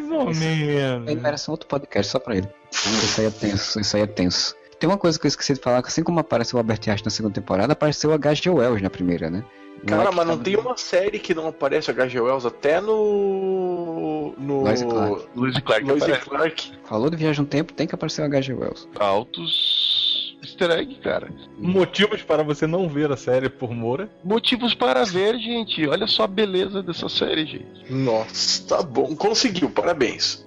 mais ou menos. merece um outro podcast só pra ele. Isso aí é tenso, isso aí é tenso. Tem uma coisa que eu esqueci de falar, que assim como apareceu o Albert Einstein na segunda temporada, apareceu o H.G. Wells na primeira, né? Cara, é mas não tava- tem uma série que não aparece H.G. Wells até no. no. Lois Clark. Luiz Clark Lois aparece. Clark. Falou de viagem no tempo, tem que aparecer o H.G. Wells. Altos easter egg, cara. Motivos para você não ver a série por Moura. Motivos para ver, gente. Olha só a beleza dessa série, gente. Nossa, tá bom. Conseguiu, parabéns.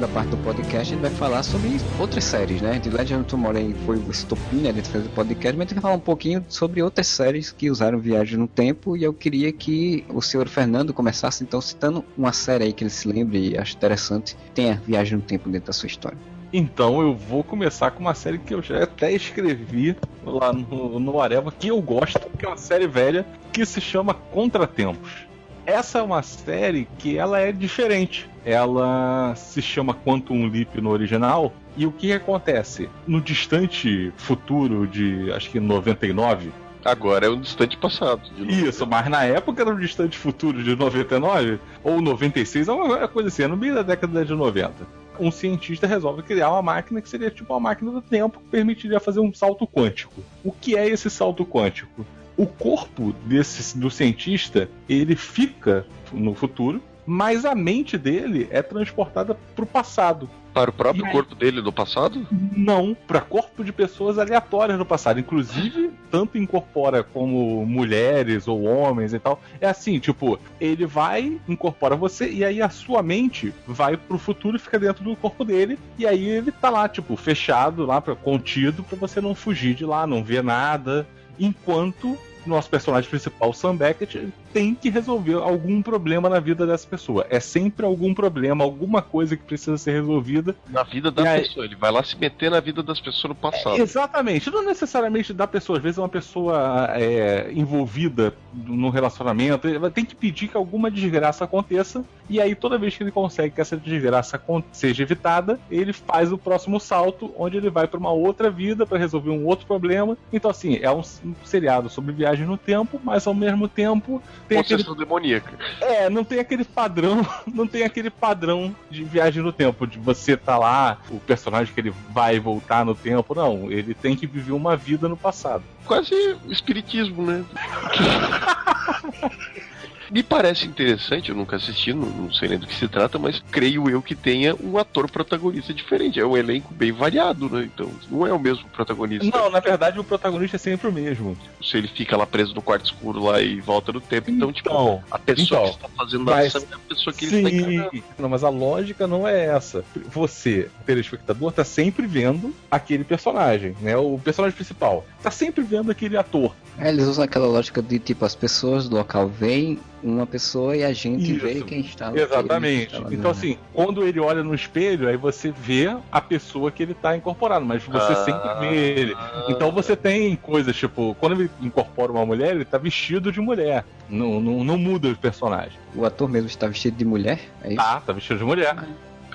Segunda parte do podcast, a gente vai falar sobre outras séries, né? De Legend of Tomorrow foi o estopim, né? De fazer o podcast, mas a gente vai falar um pouquinho sobre outras séries que usaram viagem no tempo. E eu queria que o senhor Fernando começasse então citando uma série aí que ele se lembre e acho interessante, tenha viagem no tempo dentro da sua história. Então eu vou começar com uma série que eu já até escrevi lá no, no Areva, que eu gosto, que é uma série velha, que se chama Contratempos. Essa é uma série que ela é diferente. Ela se chama Quantum Leap no original. E o que acontece? No distante futuro de, acho que 99, Agora é um distante passado. isso, mas na época era um distante futuro de 99 ou 96, é uma coisa assim, é no meio da década de 90. Um cientista resolve criar uma máquina que seria tipo uma máquina do tempo que permitiria fazer um salto quântico. O que é esse salto quântico? O corpo desse do cientista, ele fica no futuro, mas a mente dele é transportada para o passado. Para o próprio E corpo dele do passado? Não, para corpo de pessoas aleatórias no passado. Inclusive, tanto incorpora como mulheres ou homens e tal. É assim, tipo, ele vai, incorpora você, e aí a sua mente vai pro futuro e fica dentro do corpo dele. E aí ele tá lá, tipo, fechado lá, pra, contido, pra você não fugir de lá, não ver nada. Enquanto nosso personagem principal, Sam Beckett, tem que resolver algum problema na vida dessa pessoa. É sempre algum problema, alguma coisa que precisa ser resolvida Na vida da aí- pessoa. Ele vai lá se meter na vida das pessoas no passado. Exatamente, não necessariamente da pessoa, às vezes é uma pessoa é, envolvida num relacionamento, ele tem que pedir que alguma desgraça aconteça, e aí toda vez que ele consegue que essa desgraça seja evitada, ele faz o próximo salto, onde ele vai para uma outra vida para resolver um outro problema. Então, assim, é um seriado sobre viagem no tempo, mas ao mesmo tempo tem aquele Possessão demoníaca. é, não tem aquele padrão, (laughs) não tem aquele padrão de viagem no tempo, de você tá lá, o personagem que ele vai voltar no tempo, não, ele tem que viver uma vida no passado. Quase espiritismo, né? (laughs) Me parece interessante, eu nunca assisti, não, não sei nem do que se trata, mas creio eu que tenha um ator protagonista diferente. É um elenco bem variado, né? Então, não é o mesmo protagonista. Não, na verdade o protagonista é sempre o mesmo. Se ele fica lá preso no quarto escuro lá e volta no tempo, então, tipo, Então, a pessoa então, que está fazendo a mas- ação é a pessoa que ele está encarnando. Sim, não, mas a lógica não é essa. Você, telespectador, tá sempre vendo aquele personagem, né? O personagem principal. Tá sempre vendo aquele ator. É, eles usam aquela lógica de tipo, as pessoas do local veem uma pessoa e a gente Isso. vê quem está Exatamente. quem está Então, assim, quando ele olha no espelho, aí você vê a pessoa que ele tá incorporado, mas você Ah. sempre vê ele. Então você tem coisas, tipo, quando ele incorpora uma mulher, ele tá vestido de mulher. Não, não, não muda o personagem. O ator mesmo está vestido de mulher, é isso? Tá, tá vestido de mulher.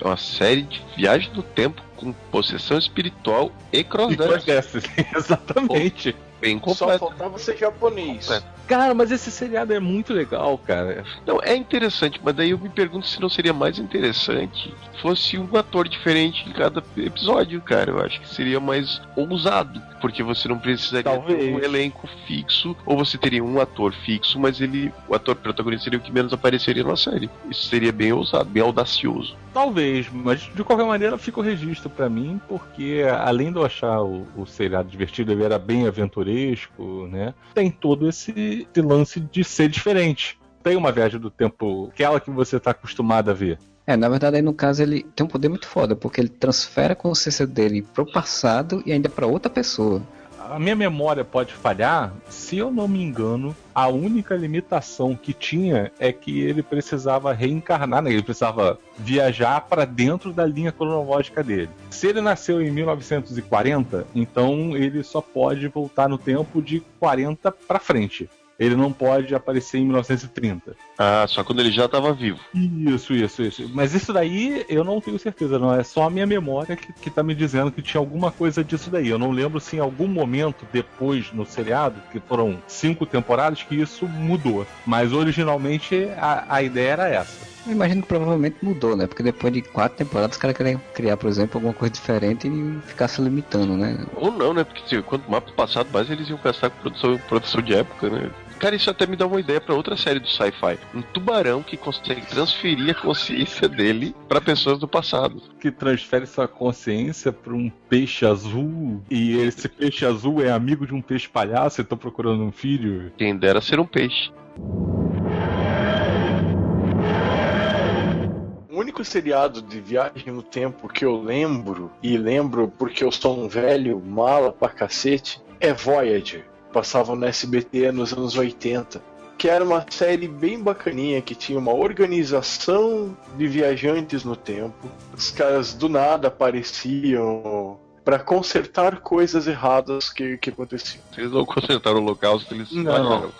É uma série de viagem no tempo com possessão espiritual e crossdresses. (laughs) Exatamente. Bem Só completo. faltava ser japonês. Completo. Cara, mas esse seriado é muito legal, cara. Não, é interessante, mas daí eu me pergunto se não seria mais interessante se fosse um ator diferente em cada episódio, cara. Eu acho que seria mais ousado, porque você não precisaria ter Talvez. um elenco fixo, ou você teria um ator fixo, mas ele, o ator protagonista seria o que menos apareceria na série. Isso seria bem ousado, bem audacioso. Talvez, mas de qualquer maneira fica o registro pra mim, porque além de eu achar o, o seriado divertido, ele era bem aventuresco, né? Tem todo esse, esse lance de ser diferente. Tem uma viagem do tempo, aquela que você tá acostumado a ver. É, na verdade aí no caso ele tem um poder muito foda, porque ele transfere a consciência dele pro passado e ainda pra outra pessoa. A minha memória pode falhar, se eu não me engano, a única limitação que tinha é que ele precisava reencarnar, né? ele precisava viajar para dentro da linha cronológica dele. Se ele nasceu em 1940, então ele só pode voltar no tempo de 40 para frente. Ele não pode aparecer em 1930. Ah, só quando ele já estava vivo. Isso, isso, isso. Mas isso daí eu não tenho certeza, não. É só a minha memória que, que tá me dizendo que tinha alguma coisa disso daí. Eu não lembro se em algum momento depois no seriado, que foram cinco temporadas, que isso mudou. Mas originalmente a, a ideia era essa. Eu imagino que provavelmente mudou, né? Porque depois de quatro temporadas os caras querem criar, por exemplo, alguma coisa diferente e ficar se limitando, né? Ou não, né? Porque assim, quanto mais passado, mais eles iam gastar com produção, produção de época, né? Cara, isso até me dá uma ideia para outra série do sci-fi. Um tubarão que consegue transferir a consciência dele para pessoas do passado. Que transfere sua consciência para um peixe azul e esse peixe azul é amigo de um peixe palhaço e estão procurando um filho. Quem dera ser um peixe. O único seriado de viagem no tempo que eu lembro, e lembro porque eu sou um velho mala pra cacete, é Voyager. Passava no SBT nos anos 80. Que era uma série bem bacaninha, que tinha uma organização de viajantes no tempo. Os caras do nada apareciam para consertar coisas erradas que, que aconteciam. Eles não consertaram o local, eles Não. falharam.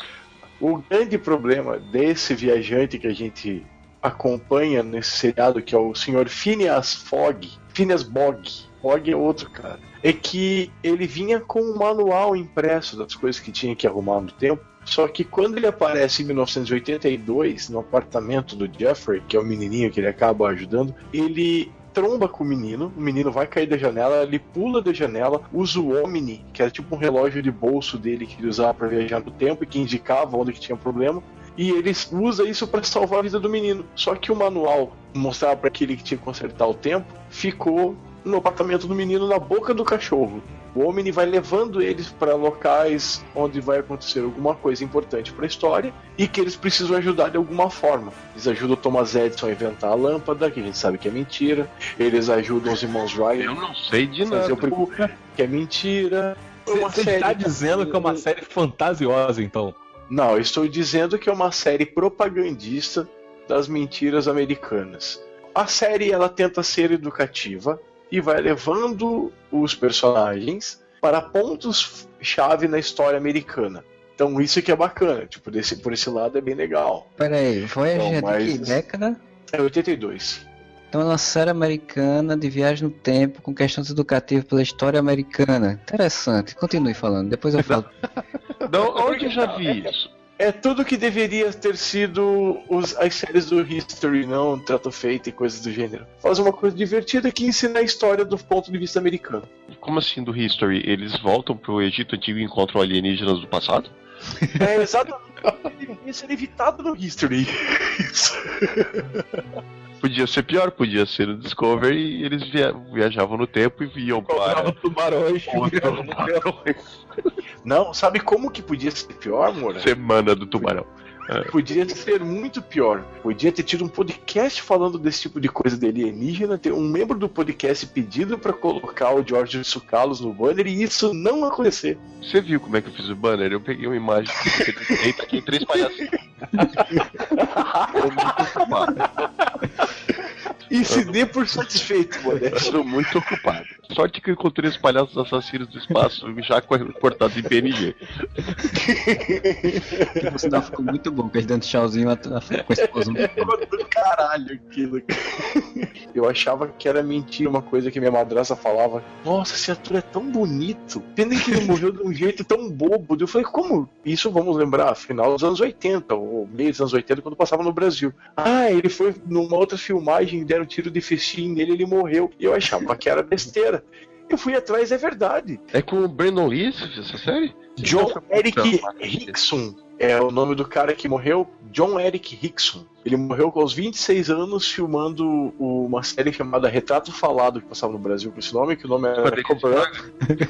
O grande problema desse viajante que a gente acompanha nesse seriado, que é o Sr. Phineas Fogg, Phineas Bog, Bog é outro cara, é que ele vinha com um manual impresso das coisas que tinha que arrumar no tempo. Só que quando ele aparece em 1982, no apartamento do Jeffrey, que é o menininho que ele acaba ajudando, ele tromba com o menino, o menino vai cair da janela, ele pula da janela, usa o Omni, que era tipo um relógio de bolso dele que ele usava para viajar no tempo e que indicava onde que tinha problema, e ele usa isso para salvar a vida do menino. Só que o manual mostrava para aquele que tinha que consertar o tempo, ficou no apartamento do menino na boca do cachorro. O Omni vai levando eles para locais onde vai acontecer alguma coisa importante para a história e que eles precisam ajudar de alguma forma. Eles ajudam o Thomas Edison a inventar a lâmpada, que a gente sabe que é mentira. Eles ajudam os irmãos Wright Eu não sei de nada. o primeiro, que é mentira. É Você está dizendo que é uma série fantasiosa, então? Não, eu estou dizendo que é uma série propagandista das mentiras americanas. A série ela tenta ser educativa e vai levando os personagens para pontos chave na história americana. Então isso que é bacana, tipo, desse, por esse lado é bem legal. Pera aí, Voyager Não, é de mas- que década? É 82. Então é uma série americana de viagem no tempo com questões educativas pela história americana. Interessante. Continue falando, depois eu falo. (laughs) Não, onde eu já vi isso? É tudo que deveria ter sido os- as séries do History, não Trato Feito e coisas do gênero. Faz uma coisa divertida que ensina a história do ponto de vista americano. Como assim do History? Eles voltam pro Egito Antigo e encontram alienígenas do passado? (laughs) É exatamente o que deveria ser evitado no History. Isso. (laughs) (laughs) Podia ser pior, podia ser no Discovery e eles via- viajavam no tempo e iam para. (laughs) (laughs) tubarões. Não, sabe como que podia ser pior, Moura? Semana do Tubarão. Podia ser muito pior. Podia ter tido um podcast falando desse tipo de coisa de alienígena, ter um membro do podcast pedido pra colocar o George Sucalos no banner e isso não acontecer. Você viu como é que eu fiz o banner? Eu peguei uma imagem e aqui três palhaços. (laughs) E se dê por satisfeito, (laughs) Modesto. tô muito ocupado. Sorte que eu encontrei os palhaços assassinos do espaço já cortados em PNG. (laughs) Por sinal ficou muito bom, dando tchauzinho com a (laughs) do caralho aquilo. Eu achava que era mentira uma coisa que minha madraça falava. Nossa, esse ator é tão bonito. Pena que ele morreu de um jeito tão bobo. Eu falei, como? Isso vamos lembrar, final dos anos 80, ou meio dos anos 80, quando passava no Brasil. Ah, ele foi numa outra filmagem, deram um tiro de festim nele ele morreu. E eu achava que era besteira. Eu fui atrás, é verdade. É com o Brandon Lee essa série? John Eric Hickson é o nome do cara que morreu. John Eric Hickson. Ele morreu com os 26 anos filmando uma série chamada Retrato Falado, que passava no Brasil com esse nome, que o nome era Cadê Cobra.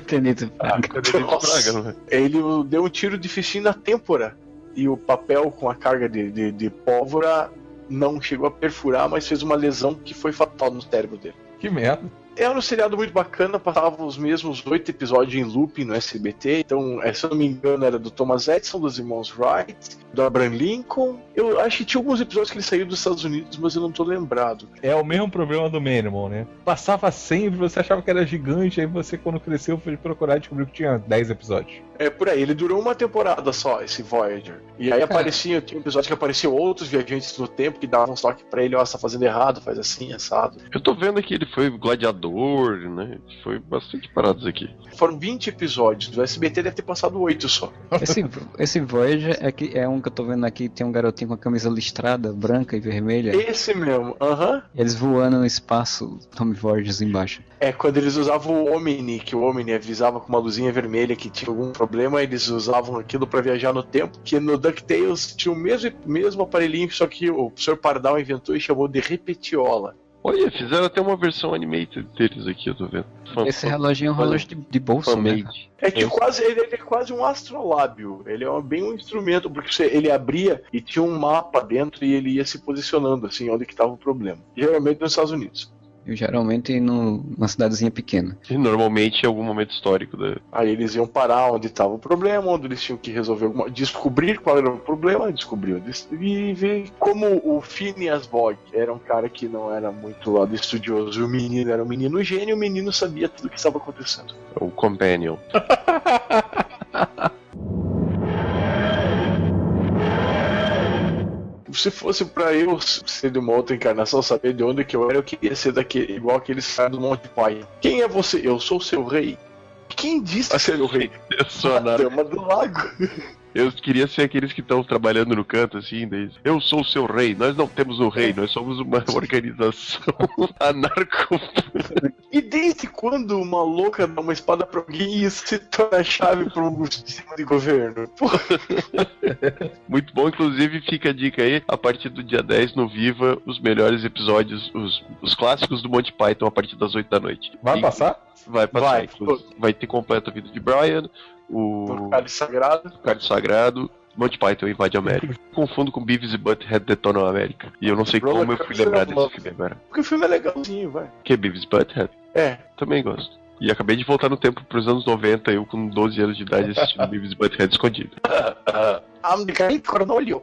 Tenito. Cadê Nossa. Praga, não é? Ele deu um tiro de festim na têmpora. E o papel com a carga de, de, de pólvora não chegou a perfurar, mas fez uma lesão que foi fatal no cérebro dele. Que merda. Era um seriado muito bacana, passava os mesmos oito episódios em looping no SBT. Então, eh, se eu não me engano, era do Thomas Edison, dos irmãos Wright, do Abraham Lincoln. Eu acho que tinha alguns episódios que ele saiu dos Estados Unidos, mas eu não tô lembrado. É o mesmo problema do Manimal, né? Passava sempre, você achava que era gigante, aí você, quando cresceu, foi procurar e descobriu que tinha 10 episódios. É por aí, ele durou uma temporada só, esse Voyager. E aí aparecia, tinha um episódio que apareciam outros viajantes no tempo que davam um toque pra ele, ó, você tá fazendo errado, faz assim, assado. Eu tô vendo que ele foi gladiador, né? Foi bastante parados aqui. Foram 20 episódios, do SBT deve ter passado 8 só. Esse, esse Voyager é, que, é um que eu tô vendo aqui, tem um garotinho com a camisa listrada, branca e vermelha. Esse mesmo, aham. Eles voando no espaço, Tommy Voyagers embaixo. É, quando eles usavam o Omni, que o Omni avisava com uma luzinha vermelha que tinha algum problema, eles usavam aquilo pra viajar no tempo, que no DuckTales tinha o mesmo, mesmo aparelhinho, só que o Sr. Pardal inventou e chamou de repetiola. Olha, fizeram até uma versão animated deles aqui, eu tô vendo. Fan- Esse reloginho é um relógio de, de bolso, né? É que Isso. quase ele, ele é quase um astrolábio. Ele é um- bem um instrumento, porque você- ele abria e tinha um mapa dentro e ele ia se posicionando assim, onde que estava o problema. Geralmente nos Estados Unidos. Eu geralmente no, numa cidadezinha pequena. E normalmente em algum momento histórico da. Aí eles iam parar onde estava o problema, onde eles tinham que resolver alguma, descobrir qual era o problema, descobriu e ver como o Phineas Fogg era um cara que não era muito lá do estudioso, e o menino era um menino gênio, o menino sabia tudo o que estava acontecendo. O Companion. (laughs) Se fosse pra eu ser de uma outra encarnação, saber de onde que eu era, eu queria ser daquele, igual aqueles caras do Monte Pai. Quem é você? Eu sou seu rei. Quem disse ser o rei? Eu sou a dama do lago. Eu queria ser aqueles que estão trabalhando no canto, assim, daí, eu sou o seu rei, nós não temos um rei, nós somos uma (laughs) organização (laughs) anarco. E desde quando uma louca dá uma espada pra alguém e isso se torna a chave para um sistema de governo? Pô, (laughs) Muito bom, inclusive fica a dica aí, a partir do dia 10 no Viva, os melhores episódios, os, os clássicos do Monty Python a partir das 8 da noite. Vai E- passar? Vai passar, Vai. inclusive. vai ter completo a vida de Brian, o cálice sagrado. Card Sagrado, Monty Python invade a América. Confundo com Beavis e Butthead detonam a América. E eu não sei Roller como eu fui Coaster lembrar desse filme agora. Porque o filme é legalzinho, vai. Que é Beavis e Butthead? É. Também gosto. E acabei de voltar no tempo pros anos 90, eu com 12 anos de idade assistindo (laughs) Beavis e Butthead escondido. (laughs) Americano Cornolio.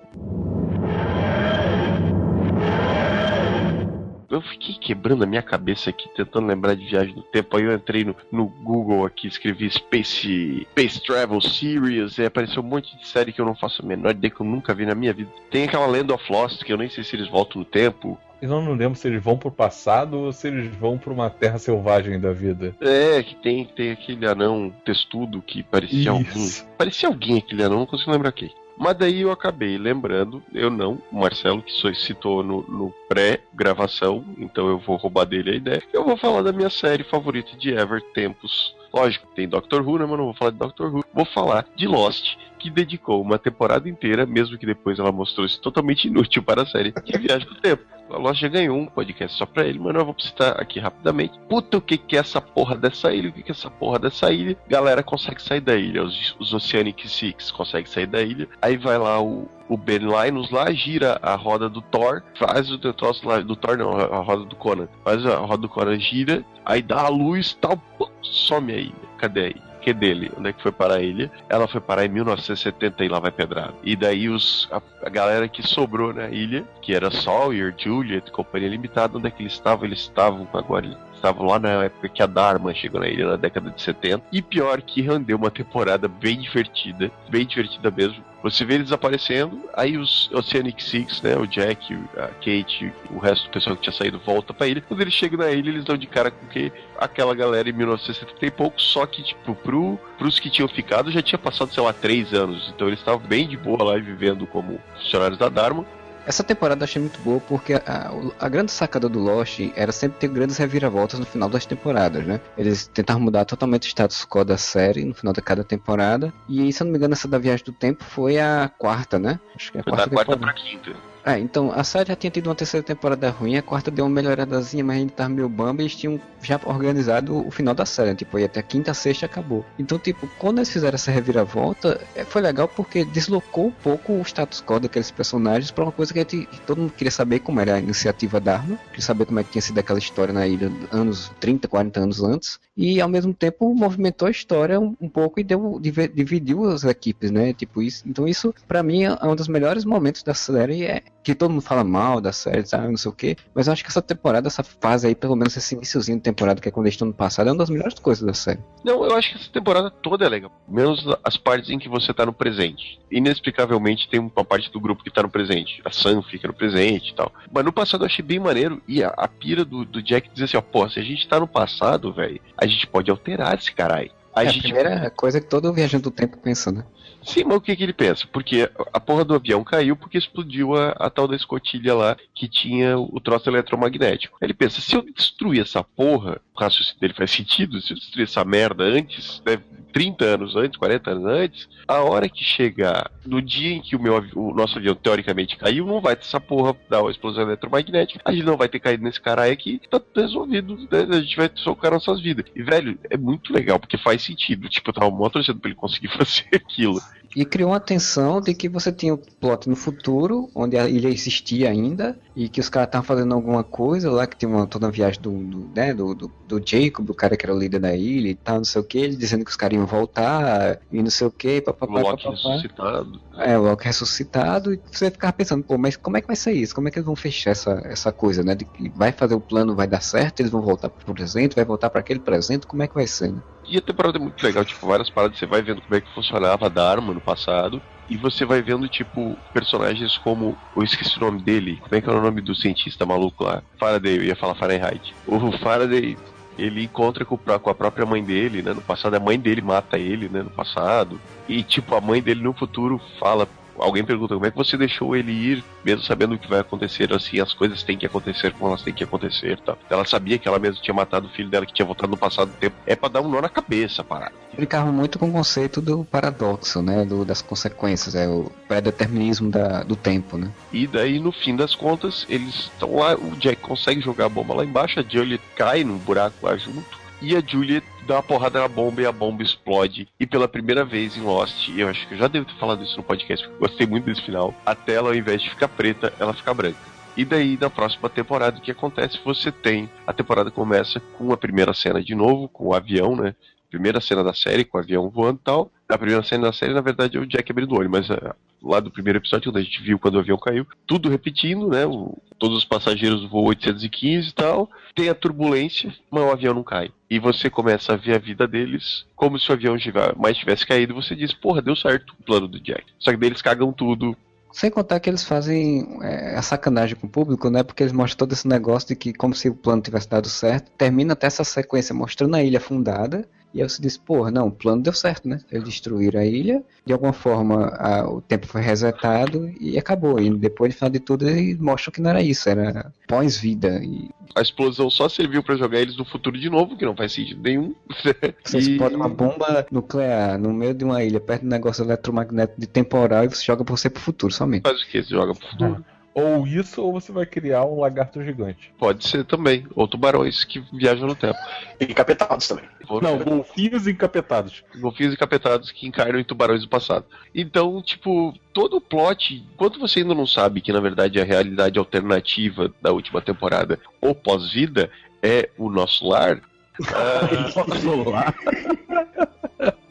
Eu fiquei quebrando a minha cabeça aqui, tentando lembrar de viagem no tempo. Aí eu entrei no, no Google aqui, escrevi Space, Space Travel Series, e apareceu um monte de série que eu não faço a menor ideia, que eu nunca vi na minha vida. Tem aquela Land of Lost, que eu nem sei se eles voltam no tempo. Eu não lembro se eles vão pro passado ou se eles vão pra uma terra selvagem da vida. É, que tem, tem aquele anão testudo que parecia alguém. Isso. Parecia alguém aquele anão, não consigo lembrar quem. Mas daí eu acabei lembrando, eu não, o Marcelo que só citou no, no pré-gravação, então eu vou roubar dele a ideia. Eu vou falar da minha série favorita de ever, Tempos. Lógico, tem Doctor Who, né, mas não vou falar de Doctor Who. Vou falar de Lost, que dedicou uma temporada inteira, mesmo que depois ela mostrou-se totalmente (laughs) inútil para a série, de Viagem no Tempo. A Lost já ganhou um podcast só pra ele, mas eu vou citar aqui rapidamente. Puta, o que que é essa porra dessa ilha? O que que é essa porra dessa ilha? Galera consegue sair da ilha, os, os Oceanic Six conseguem sair da ilha. Aí vai lá o, o Ben Linus lá, gira a roda do Thor, faz o troço lá, do Thor não, a, roda do Conan. Faz a roda do Conan, gira, aí dá a luz tal, pô, some a ilha. Cadê a ilha? Que dele? Onde é que foi parar a ilha? Ela foi parar em 1970 e lá vai pedrada. E daí os, a, a galera que sobrou na ilha, que era Sawyer, Juliet, Companhia Limitada, onde é que eles estavam? Eles estavam agora. Estavam lá na época que a Dharma chegou na ilha, na década de 70. E pior que rendeu uma temporada bem divertida, bem divertida mesmo. Você vê eles aparecendo, aí os Oceanic Six, né? O Jack, a Kate, o resto do pessoal que tinha saído volta pra ilha. Quando eles chegam na ilha, eles dão de cara com que aquela galera em 1970 e pouco, só que, tipo, pro, pros que tinham ficado já tinha passado, sei lá, três anos. Então eles estavam bem de boa lá e vivendo como funcionários da Dharma. Essa temporada eu achei muito boa porque a, a grande sacada do Lost era sempre ter grandes reviravoltas no final das temporadas, né? Eles tentaram mudar totalmente o status quo da série no final de cada temporada. E se eu não me engano, essa da Viagem do Tempo foi a quarta, né? Acho que é a Foi da quarta quarta temporada. pra quinta. É, então a série já tinha tido uma terceira temporada ruim, a quarta deu uma melhoradazinha, mas ainda tava meio bamba e eles tinham já organizado o final da série, tipo, ia até quinta, sexta acabou. Então, tipo, quando eles fizeram essa reviravolta, é, foi legal porque deslocou um pouco o status quo daqueles personagens pra uma coisa que, gente, todo mundo queria saber como era a iniciativa da arma, queria saber como é que tinha sido aquela história na ilha anos 30, 40 anos antes, e ao mesmo tempo movimentou a história um, um pouco e deu, divi- dividiu as equipes, né? Tipo isso. Então isso, pra mim, é um dos melhores momentos da série é que todo mundo fala mal da série, sabe, não sei o quê. Mas eu acho que essa temporada, essa fase aí, pelo menos esse iníciozinho de temporada, que é quando eles estão no passado, é uma das melhores coisas da série. Não, eu acho que essa temporada toda é legal. Menos as partes em que você tá no presente. Inexplicavelmente tem uma parte do grupo que tá no presente. A Sam fica no presente e tal. Mas no passado eu achei bem maneiro. E a, a pira do, do Jack dizer assim, ó, pô, se a gente tá no passado, velho, a gente pode alterar esse caralho. A é gente... a primeira coisa que todo viajante do tempo pensa, né? Sim, mas o que, que ele pensa? Porque a porra do avião caiu porque explodiu a, a tal da escotilha lá que tinha o troço eletromagnético. Ele pensa, se eu destruir essa porra, o raciocínio dele faz sentido, se eu destruir essa merda antes, né, 30 anos antes, 40 anos antes, a hora que chegar no dia em que o, meu, o nosso avião teoricamente caiu, não vai ter essa porra da explosão eletromagnética, a gente não vai ter caído nesse cara aqui, tá resolvido, né? a gente vai socar nossas vidas. E, velho, é muito legal, porque faz sentido. Tipo, eu tava muito torcendo pra ele conseguir (laughs) fazer aquilo. E criou uma tensão de que você tinha o plot no futuro, onde a ilha existia ainda, e que os caras estavam fazendo alguma coisa lá, que tinha uma, toda uma viagem do, do, né, do, do, do, Jacob, o cara que era o líder da ilha e tal, não sei o que, ele dizendo que os caras iam voltar, e não sei o que, papapá. O Loki ressuscitado. É, o Loki ressuscitado, e você ficava pensando, pô, mas como é que vai ser isso? Como é que eles vão fechar essa, essa coisa, né? De que vai fazer o plano, vai dar certo, eles vão voltar pro presente, vai voltar para aquele presente, como é que vai ser, né? E a temporada é muito legal, tipo, várias paradas, você vai vendo como é que funcionava a Dharma no passado, e você vai vendo, tipo, personagens como. Eu esqueci o nome dele. Como é que é o nome do cientista maluco lá? Faraday, eu ia falar Fahrenheit. O Faraday, ele encontra com, com a própria mãe dele, né? No passado, a mãe dele mata ele, né? No passado. E, tipo, a mãe dele no futuro fala alguém pergunta como é que você deixou ele ir, mesmo sabendo o que vai acontecer, assim, as coisas têm que acontecer como elas têm que acontecer, tá? Ela sabia que ela mesma tinha matado o filho dela, que tinha voltado no passado do tempo. É pra dar um nó na cabeça, parada. Brincava muito com o conceito do paradoxo, né? Do, das consequências, é o pré-determinismo do tempo, né? E daí, no fim das contas, eles estão lá, o Jack consegue jogar a bomba lá embaixo, a Julie cai no buraco lá junto, e a Juliet dá uma porrada na bomba e a bomba explode. E pela primeira vez em Lost, eu acho que eu já devo ter falado isso no podcast, porque eu gostei muito desse final, a tela, ao invés de ficar preta, ela fica branca. E daí, na próxima temporada, o que acontece? Você tem. A temporada começa com a primeira cena de novo, com o avião, né? Primeira cena da série, com o avião voando e tal. A primeira cena da série, na verdade, é o Jack abrindo o olho, mas uh, lá do primeiro episódio, onde a gente viu quando o avião caiu, tudo repetindo, né? O, todos os passageiros voam 815 e tal. Tem a turbulência, mas o avião não cai. E você começa a ver a vida deles como se o avião mais tivesse caído. Você diz, porra, deu certo o plano do Jack. Só que daí eles cagam tudo, sem contar que eles fazem é, a sacanagem com o público, né? Porque eles mostram todo esse negócio de que, como se o plano tivesse dado certo, termina até essa sequência mostrando a ilha afundada e aí você diz, porra, não, o plano deu certo, né? Eles destruíram a ilha, de alguma forma a, o tempo foi resetado e acabou. E depois, no final de tudo, eles mostram que não era isso, era pós-vida. E... A explosão só serviu para jogar eles no futuro de novo, que não faz sentido nenhum. (laughs) Você e... explode uma bomba nuclear no meio de uma ilha, perto de um negócio eletromagnético de temporal e você joga você pro futuro somente. Faz o que? Você joga pro futuro? Ah. Ou isso, ou você vai criar um lagarto gigante. Pode ser também. Ou tubarões que viajam no tempo. E encapetados também. Não, golfinhos encapetados. Golfinhos encapetados que encarnam em tubarões do passado. Então, tipo, todo o plot, enquanto você ainda não sabe que na verdade a realidade alternativa da última temporada, ou pós-vida, é o nosso lar. (laughs) uh... nosso lar.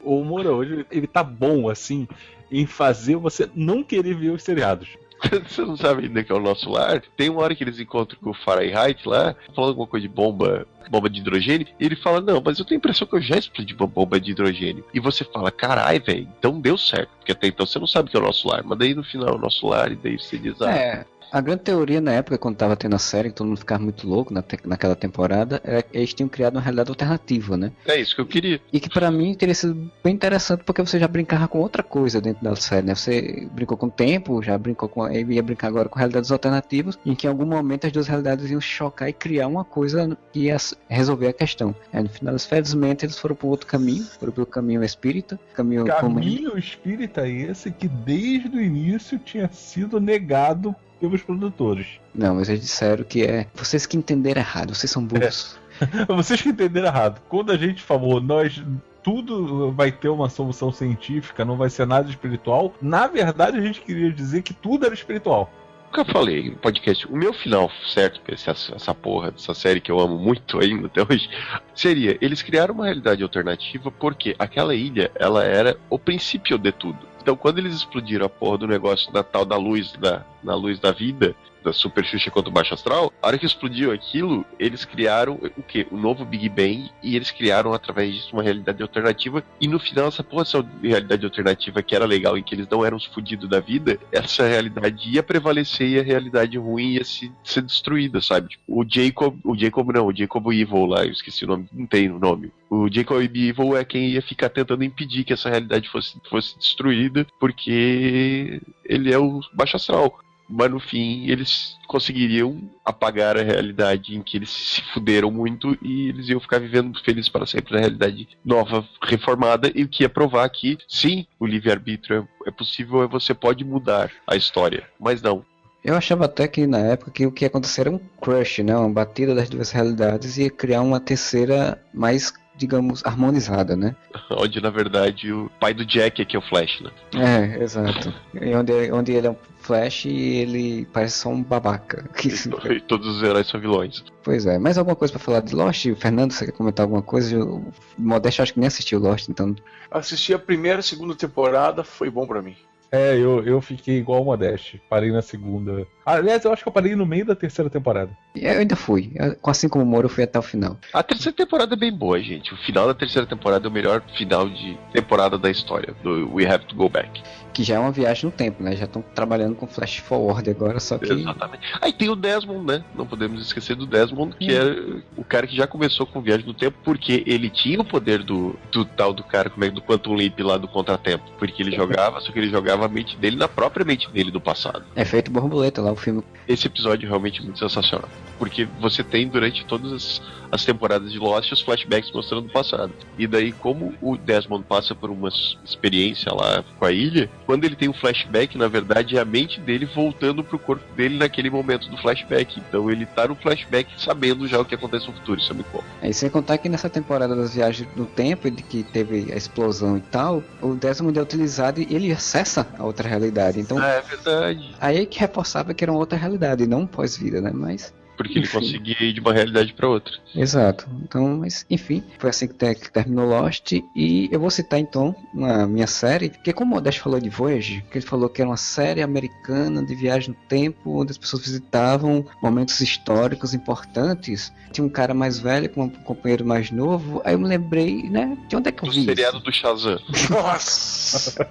o Moura hoje, ele tá bom assim em fazer você não querer ver os seriados. (laughs) você não sabe ainda que é o nosso lar. Tem uma hora que eles encontram com o Fahrenheit lá, falando alguma coisa de bomba, bomba de hidrogênio, e ele fala: Não, mas eu tenho a impressão que eu já explodi uma bomba de hidrogênio. E você fala: Carai, velho, então deu certo. Porque até então você não sabe que é o nosso lar. Mas daí no final é o nosso lar, e daí você diz: Ah, é. A grande teoria na época, quando tava tendo a série, que todo mundo ficava muito louco na te naquela temporada, era que eles tinham criado uma realidade alternativa, né? É isso que eu queria. E que para mim teria sido bem interessante porque você já brincava com outra coisa dentro da série, né? Você brincou com o tempo, já brincou com. ia brincar agora com realidades alternativas, em que em algum momento as duas realidades iam chocar e criar uma coisa que ia resolver a questão. É, no final, felizmente, eles foram para outro caminho, foram pelo caminho espírita. Caminho, caminho como... espírita esse que desde o início tinha sido negado pelos produtores. Não, mas eles disseram que é. Vocês que entenderam errado, vocês são burros. É. (laughs) vocês que entenderam errado. Quando a gente falou, nós tudo vai ter uma solução científica, não vai ser nada espiritual. Na verdade, a gente queria dizer que tudo era espiritual que eu falei no podcast, o meu final certo pra essa, essa porra dessa série que eu amo muito ainda até hoje, seria, eles criaram uma realidade alternativa porque aquela ilha, ela era o princípio de tudo. Então, quando eles explodiram a porra do negócio da tal da luz, da, na luz da vida, da Super Xuxa contra o Baixo Astral, a hora que explodiu aquilo, eles criaram o quê? O novo Big Bang e eles criaram através disso uma realidade alternativa e no final essa porra essa realidade alternativa que era legal e que eles não eram os fudidos da vida, essa realidade ia prevalecer e a realidade ruim ia se, ser destruída, sabe? Tipo, o Jacob, o Jacob não, o Jacob Evil lá, eu esqueci o nome, não tem o nome. O Jacob Evil é quem ia ficar tentando impedir que essa realidade fosse, fosse destruída, porque ele é o Baixo Astral mas no fim eles conseguiriam apagar a realidade em que eles se fuderam muito e eles iam ficar vivendo felizes para sempre na realidade nova, reformada, e o que ia provar que sim, o livre-arbítrio é, é possível, você pode mudar a história, mas não. Eu achava até que na época que o que ia acontecer era um crush, né? Uma batida das duas realidades e ia criar uma terceira mais digamos, harmonizada, né? (laughs) Onde, na verdade, o pai do Jack é que é o Flash, né? É, exato. E onde, onde ele é um Flash e ele parece só um babaca. (laughs) E, todos os heróis são vilões. Pois é. Mais alguma coisa para falar de Lost? Fernando, você quer comentar alguma coisa? O Modesto acho que nem assistiu Lost, então... Assisti a primeira e segunda temporada, foi bom para mim. É, eu, eu fiquei igual o Modeste. Parei na segunda. Aliás, eu acho que eu parei no meio da terceira temporada. Eu ainda fui. Assim como o Moro, eu fui até o final. A terceira temporada é bem boa, gente. O final da terceira temporada é o melhor final de temporada da história, do We Have to Go Back. Que já é uma viagem no tempo, né? Já estão trabalhando com Flash Forward agora, só que. Exatamente. Aí tem o Desmond, né? Não podemos esquecer do Desmond, que hum. é o cara que já começou com viagem no tempo, porque ele tinha o poder do, do tal do cara, como é do Quantum Leap lá do Contratempo. Porque ele jogava, só que ele jogava a mente dele na própria mente dele do passado. É feito borboleta lá o filme. Esse episódio é realmente muito sensacional. Porque você tem durante todas as, as temporadas de Lost os flashbacks mostrando o passado. E daí, como o Desmond passa por uma experiência lá com a ilha, quando ele tem um flashback, na verdade é a mente dele voltando pro corpo dele naquele momento do flashback. Então ele tá no flashback sabendo já o que acontece no futuro, isso é muito bom. É, sem contar que nessa temporada das viagens no tempo, de que teve a explosão e tal, o Desmond é utilizado e ele acessa a outra realidade. Então, é verdade. Aí que reforçava que era uma outra realidade, não pós-vida, né? Mas porque enfim. ele conseguia ir de uma realidade para outra. Exato. Então, mas enfim, foi assim que, que, terminou Lost e eu vou citar então a minha série, que como o Modesto falou de Voyage, que ele falou que era uma série americana de viagem no tempo, onde as pessoas visitavam momentos históricos importantes. Tinha um cara mais velho com um companheiro mais novo. Aí eu me lembrei, né, de onde é que eu vi? O seriado do Shazam. (laughs) (laughs) (laughs) Nossa!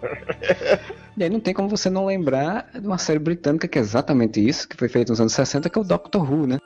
E aí não tem como você não lembrar de uma série britânica que é exatamente isso, que foi feita nos anos 60, que é o Doctor Who, né?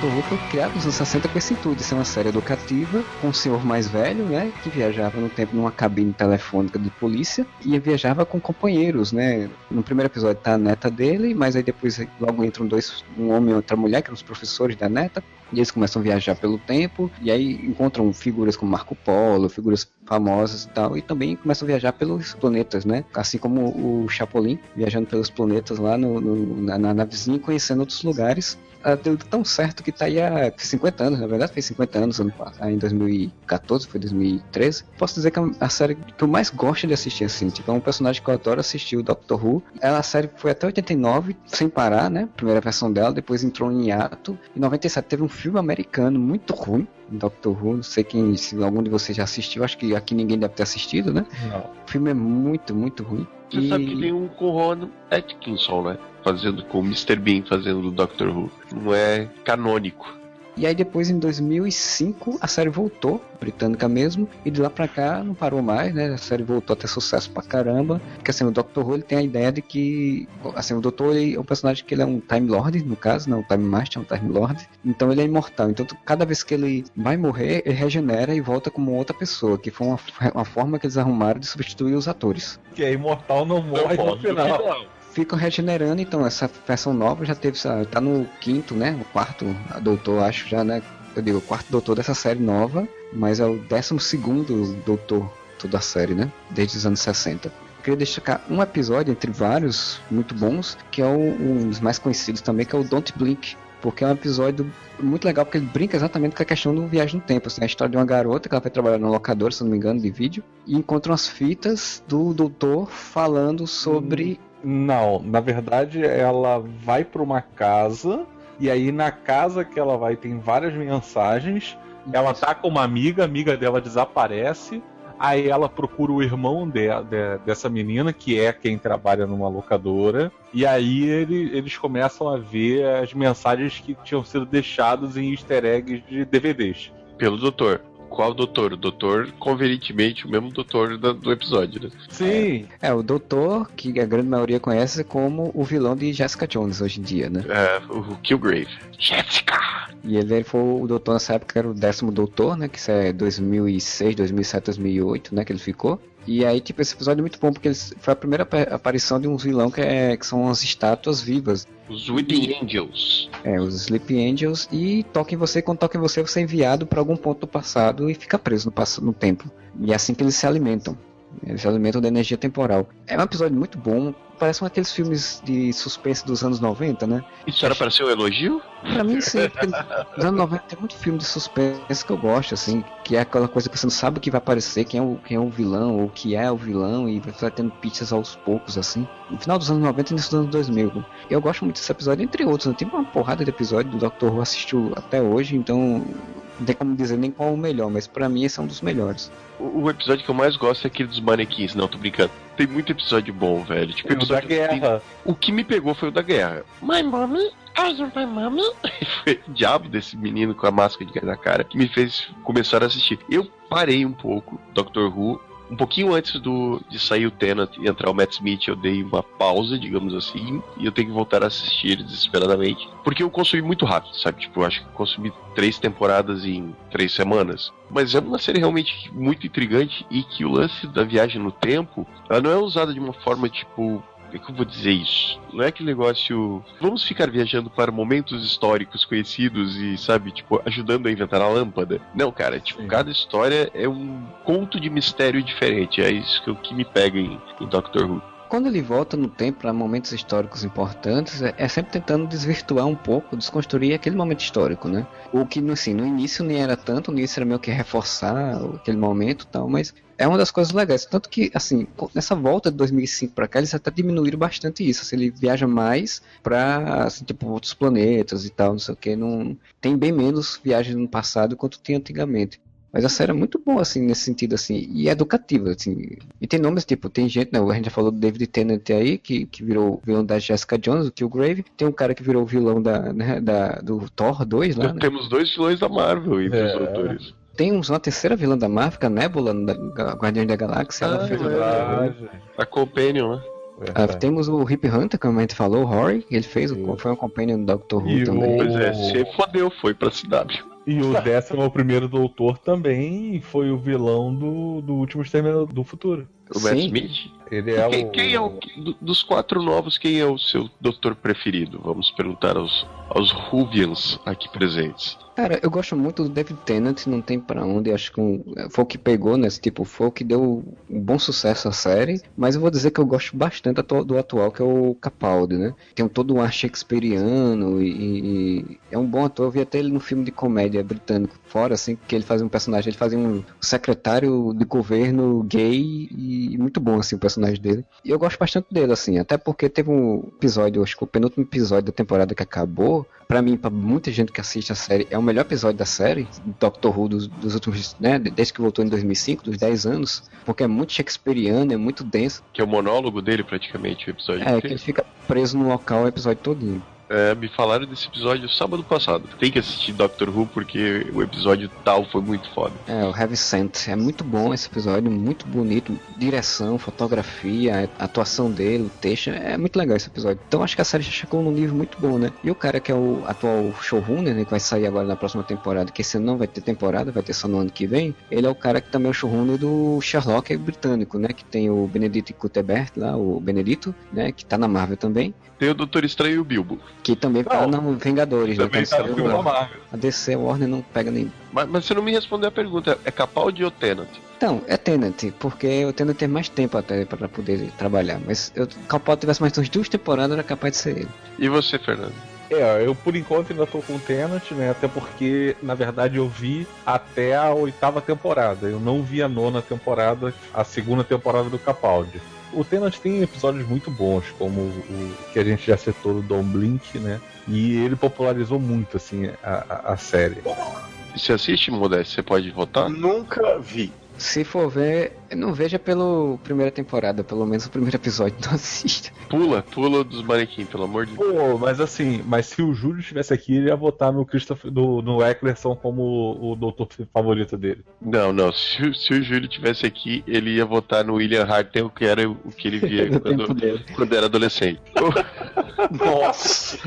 Doctor Who foi criado nos anos 60 com esse intuito de ser uma série educativa, com um senhor mais velho, né, que viajava no tempo numa cabine telefônica de polícia e viajava com companheiros, né. No primeiro episódio tá a neta dele, mas aí depois logo entram dois, um homem e outra mulher, que eram os professores da neta, e eles começam a viajar pelo tempo, e aí encontram figuras como Marco Polo, figuras famosas e tal, e também começam a viajar pelos planetas, né? Assim como o Chapolin, viajando pelos planetas lá no, no, na, na navezinha, conhecendo outros lugares. Ah, deu tão certo que tá aí há 50 anos, na verdade fez 50 anos ano passado, em 2014, foi 2013. Posso dizer que é a série que eu mais gosto de assistir, assim, tipo, é um personagem que eu adoro assistir, o Doctor Who. Ela, a série foi até 89, sem parar, né? Primeira versão dela, depois entrou em hiato. Em 97 teve um filme americano muito ruim, Doctor Who. Não sei quem, se algum de vocês já assistiu. Acho que aqui ninguém deve ter assistido, né? Não. O filme é muito, muito ruim. Você e... sabe que tem um com Ron Atkinson, né? Fazendo com o Mr. Bean fazendo do Doctor Who. Não é canônico. E aí depois em 2005 a série voltou, britânica mesmo, e de lá pra cá não parou mais, né? A série voltou a ter sucesso pra caramba. Porque assim, o Doctor Who ele tem a ideia de que, assim, o Doutor ele é um personagem que ele é um Time Lord, no caso, não, um Time Master, é um Time Lord. Então ele é imortal. Então cada vez que ele vai morrer, ele regenera e volta como outra pessoa, que foi uma, uma forma que eles arrumaram de substituir os atores. Que é imortal não morre no final. Ficam regenerando, então essa versão nova já teve, tá no quinto, né? O quarto doutor, acho já, né? Eu digo, o quarto doutor dessa série nova, mas é o décimo segundo doutor toda a série, né? Desde os anos 60. Eu queria destacar um episódio entre vários muito bons, que é o, um dos mais conhecidos também, que é o Don't Blink, porque é um episódio muito legal, porque ele brinca exatamente com a questão do viagem no tempo. Assim, a história de uma garota que ela vai trabalhar no locador, se não me engano, de vídeo, e encontra umas fitas do doutor falando sobre. Não, na verdade ela vai para uma casa e aí na casa que ela vai tem várias mensagens. Ela tá com uma amiga, a amiga dela desaparece. Aí ela procura o irmão de, de, dessa menina, que é quem trabalha numa locadora. E aí ele, eles começam a ver as mensagens que tinham sido deixadas em easter eggs de DVDs. Pelo doutor. Qual doutor? O doutor, convenientemente, o mesmo doutor do, do episódio, né? Sim. É, é, o doutor que a grande maioria conhece como o vilão de Jessica Jones hoje em dia, né? É, o Killgrave. Jessica! E ele foi o doutor nessa época, era o décimo doutor, né? Que isso é 2006, 2007, 2008, né? Que ele ficou. E aí, tipo, esse episódio é muito bom porque eles, foi a primeira aparição de um vilão que, é, que são as estátuas vivas. Os Sleeping Angels. É, os Sleeping Angels. E toca em você, quando toca em você, você é enviado para algum ponto do passado e fica preso no, no tempo. E é assim que eles se alimentam. Eles se alimentam da energia temporal. É um episódio muito bom. Parece um daqueles filmes de suspense dos anos 90, né? Isso era para ser um elogio? Pra mim, sim. Nos anos 90 tem muito filme de suspense que eu gosto, assim. Que é aquela coisa que você não sabe o que vai aparecer, quem é o, quem é o vilão, ou o que é o vilão, e vai tendo pizzas aos poucos, assim. No final dos anos 90 e início dos anos 2000. Eu gosto muito desse episódio, entre outros. Né? Tem uma porrada de episódio do Dr. Who assistiu até hoje, então não tem como dizer nem qual é o melhor, mas para mim esse é um dos melhores. O, o, episódio que eu mais gosto é aquele dos manequins, não, tô brincando. Tem muito episódio bom, velho. Tipo, episódio o da guerra. O que me pegou foi o da guerra. My mommy, my mommy? foi o diabo desse menino com a máscara de na cara que me fez começar a assistir. Eu parei um pouco Doctor Who um pouquinho antes do, de sair o Tenant e entrar o Matt Smith, eu dei uma pausa, digamos assim, e eu tenho que voltar a assistir desesperadamente. Porque eu consumi muito rápido, sabe? Tipo, eu acho que consumi três temporadas em três semanas. Mas é uma série realmente muito intrigante e que o lance da viagem no tempo, ela não é usada de uma forma, tipo, como é que eu vou dizer isso? Não é aquele negócio. Vamos ficar viajando para momentos históricos conhecidos e, sabe, tipo, ajudando a inventar a lâmpada. Não, cara, tipo, Sim. cada história é um conto de mistério diferente. É isso que, que me pega em, em Doctor Who quando ele volta no tempo para momentos históricos importantes, é, é, sempre tentando desvirtuar um pouco, desconstruir aquele momento histórico, né? O que, assim, no início nem era tanto, no início era meio que reforçar aquele momento e tal, mas é uma das coisas legais. Tanto que, assim, nessa volta de 2005 para cá, eles até diminuíram bastante isso. Assim, ele viaja mais para, assim, tipo, outros planetas e tal, não sei o que. Não... Tem bem menos viagens no passado quanto tinha antigamente. Mas a série é muito boa, assim, nesse sentido, assim, e é educativa, assim. E tem nomes, tipo, tem gente, né, a gente já falou do David Tennant aí, que, que virou vilão da Jessica Jones, o Killgrave. Tem um cara que virou vilão da, né, da, do Thor 2 lá, né? Temos dois vilões da Marvel entre é. os autores. Tem uma terceira vilã da Marvel, a Nebula, da Guardiões da Galáxia. Ah, ela fez é, a Companion, né? Ah, temos o Hip Hunter, como a gente falou, o Rory, ele fez, o, foi um companion do Doctor Who e também. Pois é, se fodeu, foi pra cidade. E o décimo primeiro doutor também foi o vilão do, do último Exterminador do Futuro. O Matt Smith? Ele é quem, o... quem é o. Dos quatro novos, quem é o seu doutor preferido? Vamos perguntar aos, aos Rubians aqui presentes. Cara, eu gosto muito do David Tennant, não tem para onde, acho que um, foi o que pegou nesse tipo, foi o que deu um bom sucesso à série, mas eu vou dizer que eu gosto bastante do atual, que é o Capaldi, né? Tem todo um ar shakespeariano e, e, é um bom ator, eu vi até ele no filme de comédia britânico, fora assim, que ele fazia um personagem, ele fazia um secretário de governo gay e muito bom assim o personagem dele. E eu gosto bastante dele assim, até porque teve um episódio, acho que o penúltimo episódio da temporada que acabou, para mim, para muita gente que assiste a série, é o melhor episódio da série, Doctor Who dos, dos últimos, né, desde que voltou em 2005, dos 10 anos, porque é muito shakespeariano, é muito denso. Que é o monólogo dele praticamente, o episódio. É, que ele fica preso no local o episódio todinho. É, me falaram desse episódio sábado passado. Tem que assistir Doctor Who porque o episódio tal foi muito foda. É, o Heavy Scent. É muito bom esse episódio, muito bonito. Direção, fotografia, atuação dele, o texto. É muito legal esse episódio. Então acho que a série já chegou num nível muito bom, né? E o cara que é o atual showrunner, né, que vai sair agora na próxima temporada, que esse ano não vai ter temporada, vai ter só no ano que vem, ele é o cara que também é o showrunner do Sherlock britânico, né? Que tem o Benedict Cumberbatch lá, o Benedito, né? Que tá na Marvel também. Tem o Doutor Estranho e o Bilbo. Que também tá no Vingadores, né? também né? Tá no Marvel. A DC Warner não pega nem. Mas, mas, você não me respondeu a pergunta, é Capaldi ou Tenant? Então, é Tenant, porque o Tenant tem mais tempo até para poder trabalhar. Mas eu, Capaldi tivesse mais umas duas temporadas, era capaz de ser ele. E você, Fernando? É, eu por enquanto ainda tô com o Tenant, né? Até porque, na verdade, eu vi até a oitava temporada. Eu não vi a nona temporada, a segunda temporada do Capaldi. O Tenant tem episódios muito bons, como o que a gente já citou do Dom Blink, né? E ele popularizou muito, assim, a, a, a série. Você assiste, Modeste? Você pode votar? Nunca vi. Se for ver, não veja pela primeira temporada, pelo menos o primeiro episódio, (laughs) não assista. Pula, pula dos manequins, pelo amor de Deus. Pô, mas assim, mas se o Júlio estivesse aqui, ele ia votar no Christopher, do, no Eccleston como o, o doutor favorito dele. Não, não. Se, o- se o Júlio tivesse aqui, ele ia votar no William Hartnell, que era o que ele via (laughs) No quando, quando era adolescente. (laughs) Nossa!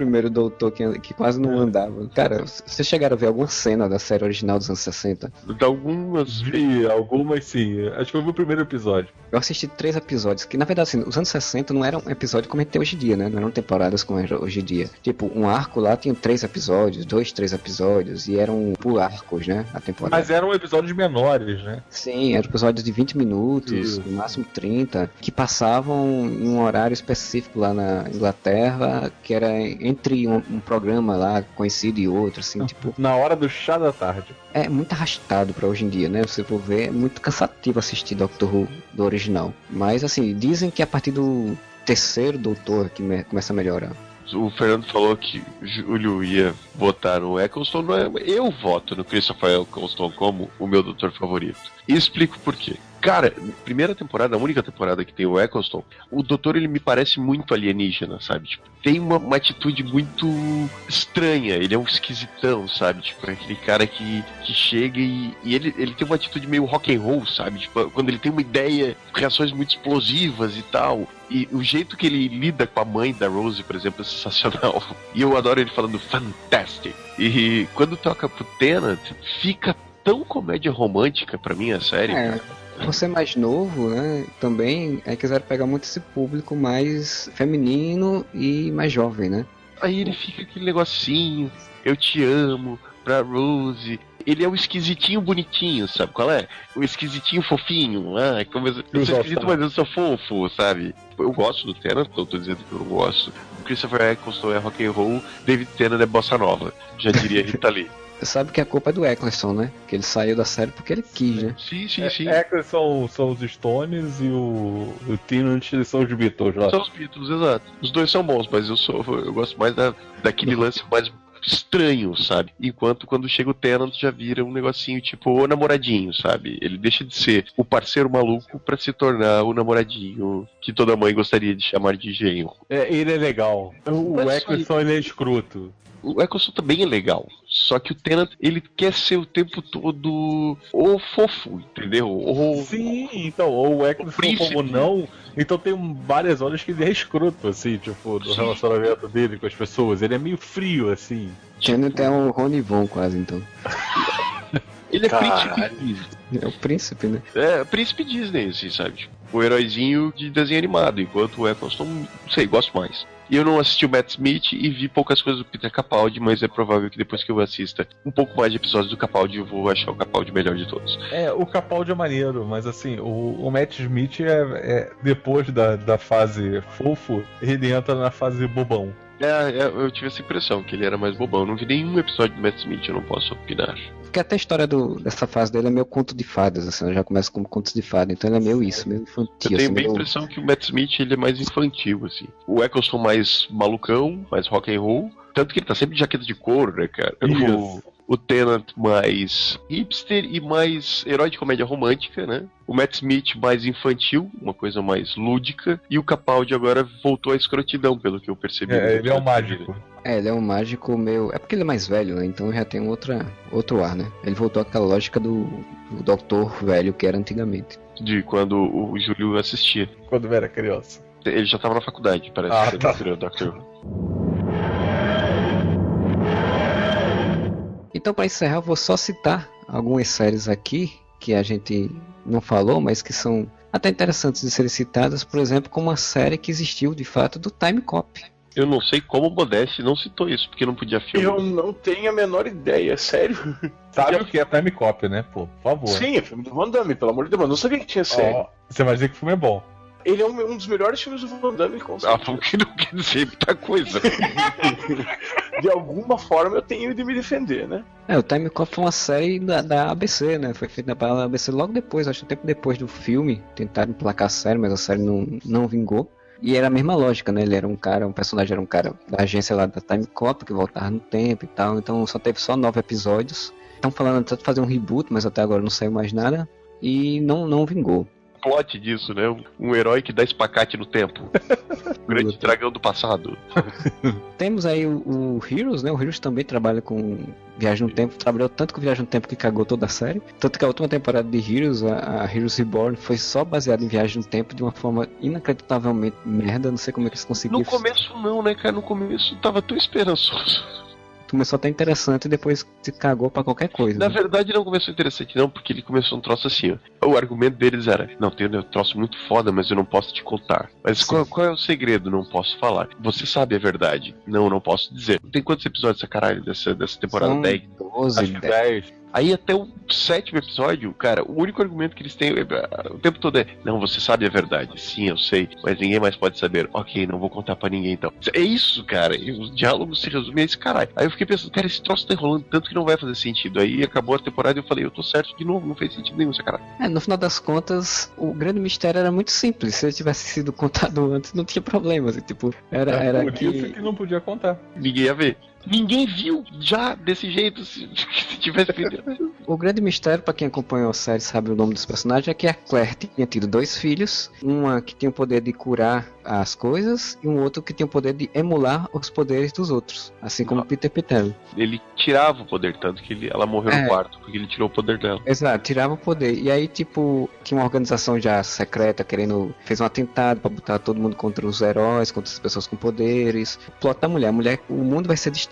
Primeiro doutor que, que quase não andava. Cara, vocês chegaram a ver alguma cena da série original dos anos 60? Dá algumas. Vi algumas sim. Acho que vi o primeiro episódio. Eu assisti três episódios, que na verdade, assim, os anos 60 não eram episódios como a gente tem hoje em dia, né? Não eram temporadas como é hoje em dia. Tipo, um arco lá tinha três episódios, dois, três episódios, e eram por arcos, né? A temporada. Mas eram episódios menores, né? Sim, eram episódios de 20 minutos, Isso. no máximo 30, que passavam em um horário específico lá na Inglaterra, que era entre um, um programa lá conhecido e outro, assim, tipo, (laughs) Na hora do chá da tarde. é muito arrastado pra hoje em dia, né? Você for ver, é muito cansativo assistir Doctor Who do original. Mas assim, dizem que a partir do terceiro Doutor que me- começa a melhorar. O Fernando falou que o Júlio ia votar no Eccleston. É, eu voto no Christopher Eccleston como o meu doutor favorito. E explico por quê. Cara, primeira temporada, a única temporada que tem o Eccleston, o doutor ele me parece muito alienígena, sabe? Tipo, tem uma, uma atitude muito estranha, ele é um esquisitão, sabe? Tipo, é aquele cara que, que chega e, e ele, ele tem uma atitude meio rock and roll, sabe? Tipo, quando ele tem uma ideia, reações muito explosivas e tal. E o jeito que ele lida com a mãe da Rose, por exemplo, é sensacional. (laughs) E eu adoro ele falando fantastic. E quando toca pro Tenant, fica tão comédia romântica pra mim a série. É, você mais novo, né? Também é quiser pegar muito esse público mais feminino e mais jovem, né? Aí ele fica aquele negocinho, eu te amo, pra Rose. Ele é o esquisitinho bonitinho, sabe qual é? O esquisitinho fofinho. Ah, como eu, eu sou esquisito, mas eu sou fofo, sabe? Eu gosto do Tennant, não tô dizendo que eu não gosto. O Christopher Eccleston é rock and roll, David Tennant é bossa nova. Já diria Rita Lee. (laughs) Sabe que a culpa é do Eccleston, né? Que ele saiu da série porque ele quis, né? Sim, sim, sim. É, que são, os Stones e o, o Tennant são os Beatles lá. São os Beatles, exato. Os dois são bons, mas eu sou eu gosto mais da, daquele lance mais estranho, sabe? Enquanto quando chega o Tenant já vira um negocinho tipo o namoradinho, sabe? Ele deixa de ser o parceiro maluco pra se tornar o namoradinho que toda mãe gostaria de chamar de genro. É, ele é legal. O Mas Eccleston ele é escroto. O Eccleston também é legal, só que o Tenant ele quer ser o tempo todo o fofo, entendeu? Ou Sim, então, ou o Eccleston como não. Então tem várias horas que ele é escroto, assim, tipo, do Sim. relacionamento dele com as pessoas. Ele é meio frio, assim. Tennant é um Rony Von quase, então. (laughs) ele é Caralho. príncipe Disney. É o príncipe, né? É, príncipe Disney, assim, sabe? Tipo, o heróizinho de desenho animado, enquanto o Eccleston, não sei, gosto mais. E eu não assisti o Matt Smith e vi poucas coisas do Peter Capaldi, mas é provável que depois que eu assista um pouco mais de episódios do Capaldi, eu vou achar o Capaldi melhor de todos. É, o Capaldi é maneiro, mas assim, o, o Matt Smith é, é- depois da, da fase fofo, ele entra na fase bobão. É, é, eu tive essa impressão, que ele era mais bobão. Eu não vi nenhum episódio do Matt Smith, eu não posso opinar. Porque até a história do, dessa fase dele é meio conto de fadas, assim, ela já começa como contos de fadas, então ele é meio isso, meio Eu infantil, tenho assim, bem a meio... impressão que o Matt Smith ele é mais infantil, assim. O Eccleston mais malucão, mais rock and roll. Tanto que ele tá sempre de jaqueta de couro, né, cara? O. o Tennant mais hipster e mais herói de comédia romântica, né? O Matt Smith mais infantil, uma coisa mais lúdica. E o Capaldi agora voltou à escrotidão, pelo que eu percebi. É, ele é o mágico. É, ele é um mágico meio... É porque ele é mais velho, né, então já tem outra, outro ar, né? Ele voltou àquela lógica do, do doutor velho que era antigamente. De quando o Júlio assistia. Quando eu era criança. Ele já tava na faculdade, parece. Ah, que tá. virou Dr. Então, para encerrar, eu vou só citar algumas séries aqui que a gente não falou, mas que são até interessantes de serem citadas, por exemplo, como uma série que existiu de fato do Time Cop. Eu não sei como o Modeste não citou isso, porque não podia filme. Eu não tenho a menor ideia, sério. (laughs) Sabe o que é Time Cop, né? Pô, por favor. Sim, é filme do Van Damme, pelo amor de Deus, mas não sabia que tinha série. Ó, você vai dizer que o filme é bom. Ele é um, um dos melhores filmes do Van Damme, com Ah, certeza. o que não quer dizer muita coisa. (laughs) De alguma forma eu tenho de me defender, né? É, o Time Cop foi uma série da, da ABC, né? Foi feita pela ABC logo depois, acho que um tempo depois do filme. Tentaram emplacar a série, mas a série não, não vingou. E era a mesma lógica, né? Ele era um cara, um personagem era um cara da agência lá da Time Cop, que voltava no tempo e tal. Então só teve só nove episódios. Estão falando até de fazer um reboot, mas até agora não saiu mais nada. E não, não vingou. Plot disso, né? Um- Um herói que dá espacate no tempo. O (laughs) grande dragão do passado. (laughs) Temos aí o, o Heroes, né? O Heroes também trabalha com Viagem no Tempo. Trabalhou tanto com Viagem no Tempo que cagou toda a série. Tanto que a última temporada de Heroes, a, a Heroes Reborn, foi só baseada em Viagem no Tempo de uma forma inacreditavelmente merda. Não sei como é que eles conseguiram. No começo não, né, cara? No começo tava tão esperançoso. Começou até interessante e depois se cagou pra qualquer coisa. Na né? verdade não começou interessante não, porque ele começou um troço assim, ó. O argumento deles era, não, tem um troço muito foda, mas eu não posso te contar. Mas qual, qual é o segredo? Não posso falar. Você sabe a verdade? Não, não posso dizer. Tem quantos episódios essa caralho dessa, dessa temporada? São 10? 12, Acho que 10. 10. Aí até o sétimo episódio, cara, o único argumento que eles têm é, o tempo todo é: Não, você sabe a verdade. Sim, eu sei, mas ninguém mais pode saber. Ok, não vou contar pra ninguém então. É isso, cara. E os diálogos se resumem a esse caralho. Aí eu fiquei pensando, cara, esse troço tá enrolando tanto que não vai fazer sentido. Aí acabou a temporada e eu falei, eu tô certo de novo, não fez sentido nenhum essa caralho. É, no final das contas, o grande mistério era muito simples. Se ele tivesse sido contado (laughs) antes, não tinha problema. assim, tipo, era, É era por que. isso que não podia contar. Ninguém ia ver. Ninguém viu já desse jeito se, (laughs) se tivesse feito. O grande mistério, pra quem acompanhou a série sabe o nome dos personagens, é que a Claire tinha tido dois filhos, uma que tinha o poder de curar as coisas e um outro que tinha o poder de emular os poderes dos outros, assim como Não. Peter Peter. Ele tirava o poder, tanto que ele- ela morreu É. no quarto, porque ele tirou o poder dela. Exato, tirava o poder. E aí, tipo, tinha uma organização já secreta querendo. fez um atentado pra botar todo mundo contra os heróis, contra as pessoas com poderes. O plot da mulher. A mulher, o mundo vai ser destruído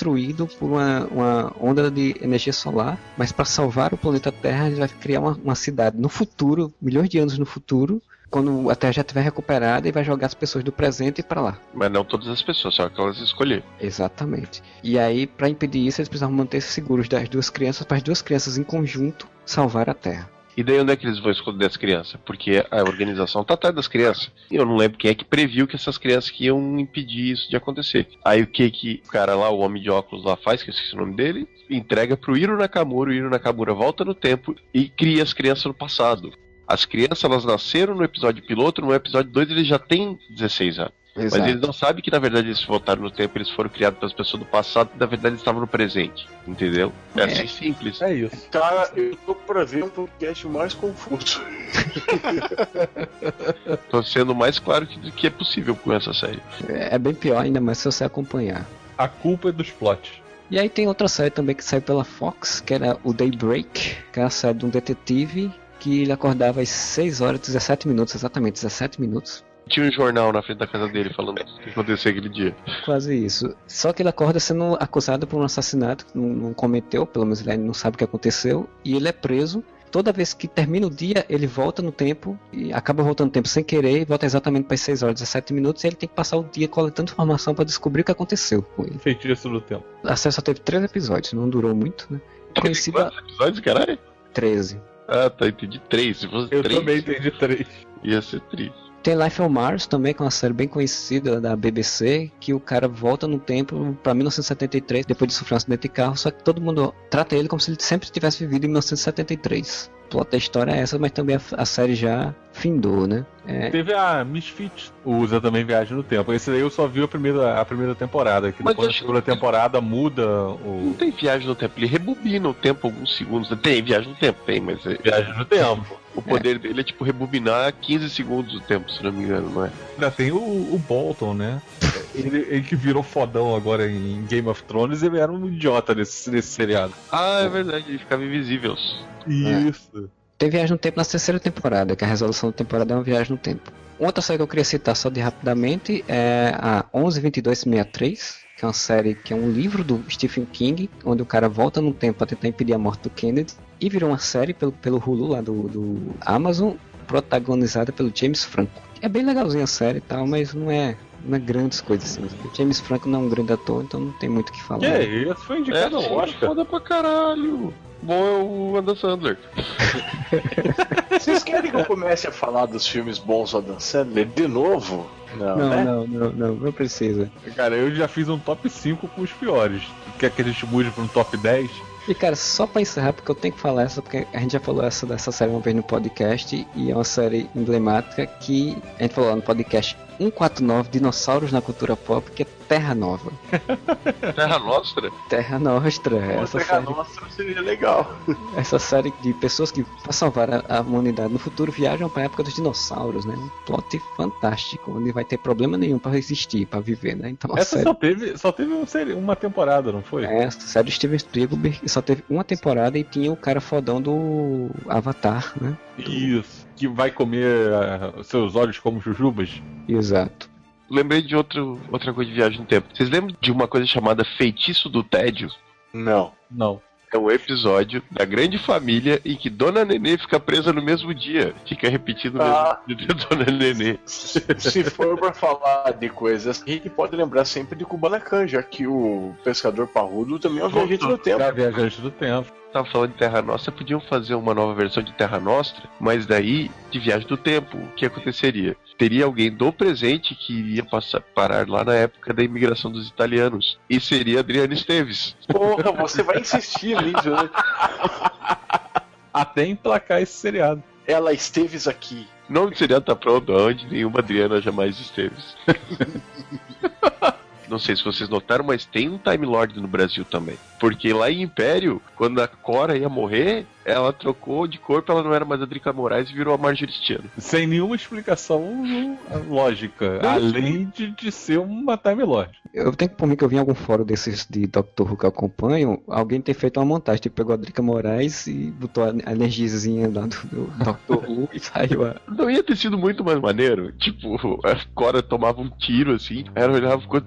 por uma, uma onda de energia solar, mas pra salvar o planeta Terra, a gente vai criar uma, uma cidade no futuro, milhões de anos no futuro. Quando a Terra já estiver recuperada e vai jogar as pessoas do presente pra lá. Mas não todas as pessoas, só que elas escolheram. Exatamente. E aí, pra impedir isso, eles precisavam manter-se seguros das duas crianças, para as duas crianças em conjunto salvar a Terra. E daí onde é que eles vão esconder as crianças? Porque a organização tá atrás das crianças. E eu não lembro quem é que previu que essas crianças que iam impedir isso de acontecer. Aí o que que o cara lá, o homem de óculos lá faz, que eu esqueci o nome dele, entrega pro Hiro Nakamura, o Hiro Nakamura volta no tempo e cria as crianças no passado. As crianças, elas nasceram no episódio piloto, no episódio 2 eles já têm 16 anos. Mas eles não sabem que na verdade eles voltaram no tempo, eles foram criados pelas pessoas do passado e na verdade eles estavam no presente. Entendeu? É, É. assim simples. É isso. Cara, eu tô pra ver um podcast mais confuso. (laughs) Tô sendo o mais claro que, do que é possível com essa série. É é bem pior ainda mais se você acompanhar. A culpa é dos plots. E aí tem outra série também que saiu pela Fox, que era o Daybreak, que é a série de um detetive que ele acordava às 6 horas e 17 minutos, exatamente 17 minutos. Tinha um jornal na frente da casa dele falando o que aconteceu aquele dia. Quase isso. Só que ele acorda sendo acusado por um assassinato que não, não cometeu, pelo menos ele não sabe o que aconteceu, e ele é preso. Toda vez que termina o dia, ele volta no tempo e acaba voltando no tempo sem querer e volta exatamente para as 6 horas e 17 minutos. E ele tem que passar o dia coletando informação para descobrir o que aconteceu com ele. Feitiço do tempo. A série só teve 3 episódios, não durou muito, né? Conhecida Quantos episódios, caralho? 13. Ah, tá, entendi três. Se fosse Eu três, também entendi três. ia ser triste. Tem Life on Mars também, que é uma série bem conhecida da BBC, que o cara volta no tempo pra 1973, depois de sofrer um acidente de carro, só que todo mundo trata ele como se ele sempre tivesse vivido em 1973. O plot da história é essa, mas também a, a série já findou, né? É, Teve a Misfit, usa também Viagem no Tempo. Esse daí eu só vi a primeira, a primeira temporada, que Mas depois da segunda que- temporada muda Não o tem viagem no tempo, ele rebobina o tempo alguns segundos. Tem viagem no tempo, tem, mas é- Viagem no Tempo. o poder dele é tipo rebobinar 15 segundos do tempo, se não me engano, não é? Ainda tem o, o Bolton, né? (laughs) Ele, ele que virou fodão agora em Game of Thrones, ele era um idiota nesse, nesse seriado. Ah, é verdade, ele ficava invisível. Isso. tem Viagem no Tempo na terceira temporada, que a resolução da temporada é uma viagem no tempo. Outra série que eu queria citar só de rapidamente é a 112263, que é uma série que é um livro do Stephen King, onde o cara volta no tempo para tentar impedir a morte do Kennedy, e virou uma série pelo, pelo Hulu lá do, do Amazon, protagonizada pelo James Franco. É bem legalzinha a série e tal, mas não é, não é grandes coisas assim. O James Franco não é um grande ator, então não tem muito o que falar. Que é isso? Foi indicado ao sim, Oscar. foda pra caralho. bom é o Adam Sandler. (laughs) Vocês querem que eu comece a falar dos filmes bons do Adam Sandler de novo? Não, Não, né? não, não, não, não precisa. Cara, eu já fiz um top 5 com os piores. Quer que a gente mude pra um top 10? E cara, só pra encerrar, porque eu tenho que falar essa, porque a gente já falou essa dessa série uma vez no podcast, e é uma série emblemática que a gente falou lá no podcast 149, Dinossauros na Cultura Pop, que é Terra Nova. (laughs) Terra Nostra? Terra Nostra, essa Terra série, Nostra seria legal. (laughs) essa série de pessoas que, pra salvar a, a humanidade no futuro, viajam pra época dos dinossauros, né? Um plot fantástico, onde vai ter problema nenhum pra existir, pra viver, né? Então Essa série só teve, só teve uma, série- uma temporada, não foi? É, a série do Steven Spielberg só teve uma temporada e tinha o cara fodão do Avatar, né? Isso. Que vai comer ah, seus olhos como jujubas? Exato. Lembrei de outro, outra coisa de viagem no tempo. Vocês lembram de uma coisa chamada Feitiço do Tédio? Não. Não. É um episódio da grande família em que Dona Nenê fica presa no mesmo dia. Fica repetindo o mesmo Ah. dia de Dona Nenê. Se for pra falar de coisas, a gente pode lembrar sempre de Kubanacan, já que o pescador parrudo também é um viajante no tempo. Pra viajante do tempo. Tava falando de Terra Nostra, podiam fazer uma nova versão de Terra Nostra, mas daí de viagem do tempo. O que aconteceria? Teria alguém do presente que iria passar, parar lá na época da imigração dos italianos. E seria Adriano Esteves. Porra, você vai insistir nisso, né? (laughs) Até emplacar esse seriado. Ela esteves aqui. O nome do seriado tá pronto, onde nenhuma Adriana jamais esteves. (laughs) Não sei se vocês notaram, mas tem um Time Lord no Brasil também. Porque lá em Império, quando a Cora ia morrer, ela trocou de corpo, ela não era mais a Drica Moraes e virou a Marjorie Stiano. Sem nenhuma explicação lógica. Além de, de ser uma Time Lord. Eu tenho por mim que eu vi em algum fórum desses de Doctor Who que eu acompanho, alguém ter feito uma montagem, tipo, pegou a Drica Moraes e botou a energiazinha lá do, do Doctor Who e saiu a. Não ia ter sido muito mais maneiro? Tipo, a Cora tomava um tiro assim, aí ela olhava quando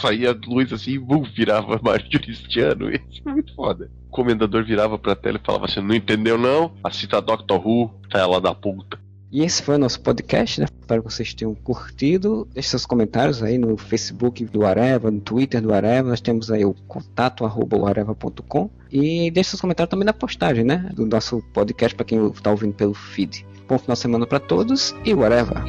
saía a luz assim, bum, virava a Marjorie Stiano. (laughs) Isso é muito foda. Comendador virava pra tela e falava assim: Não entendeu não? Assista Doctor Who, tá ela da puta. E esse foi o nosso podcast, né? Espero que vocês tenham curtido. Deixe seus comentários aí no Facebook do Areva, no Twitter do Areva. Nós temos aí o contato areva.com. E deixe seus comentários também na postagem, né? Do nosso podcast para quem está ouvindo pelo feed. Bom final de semana para todos e o Areva.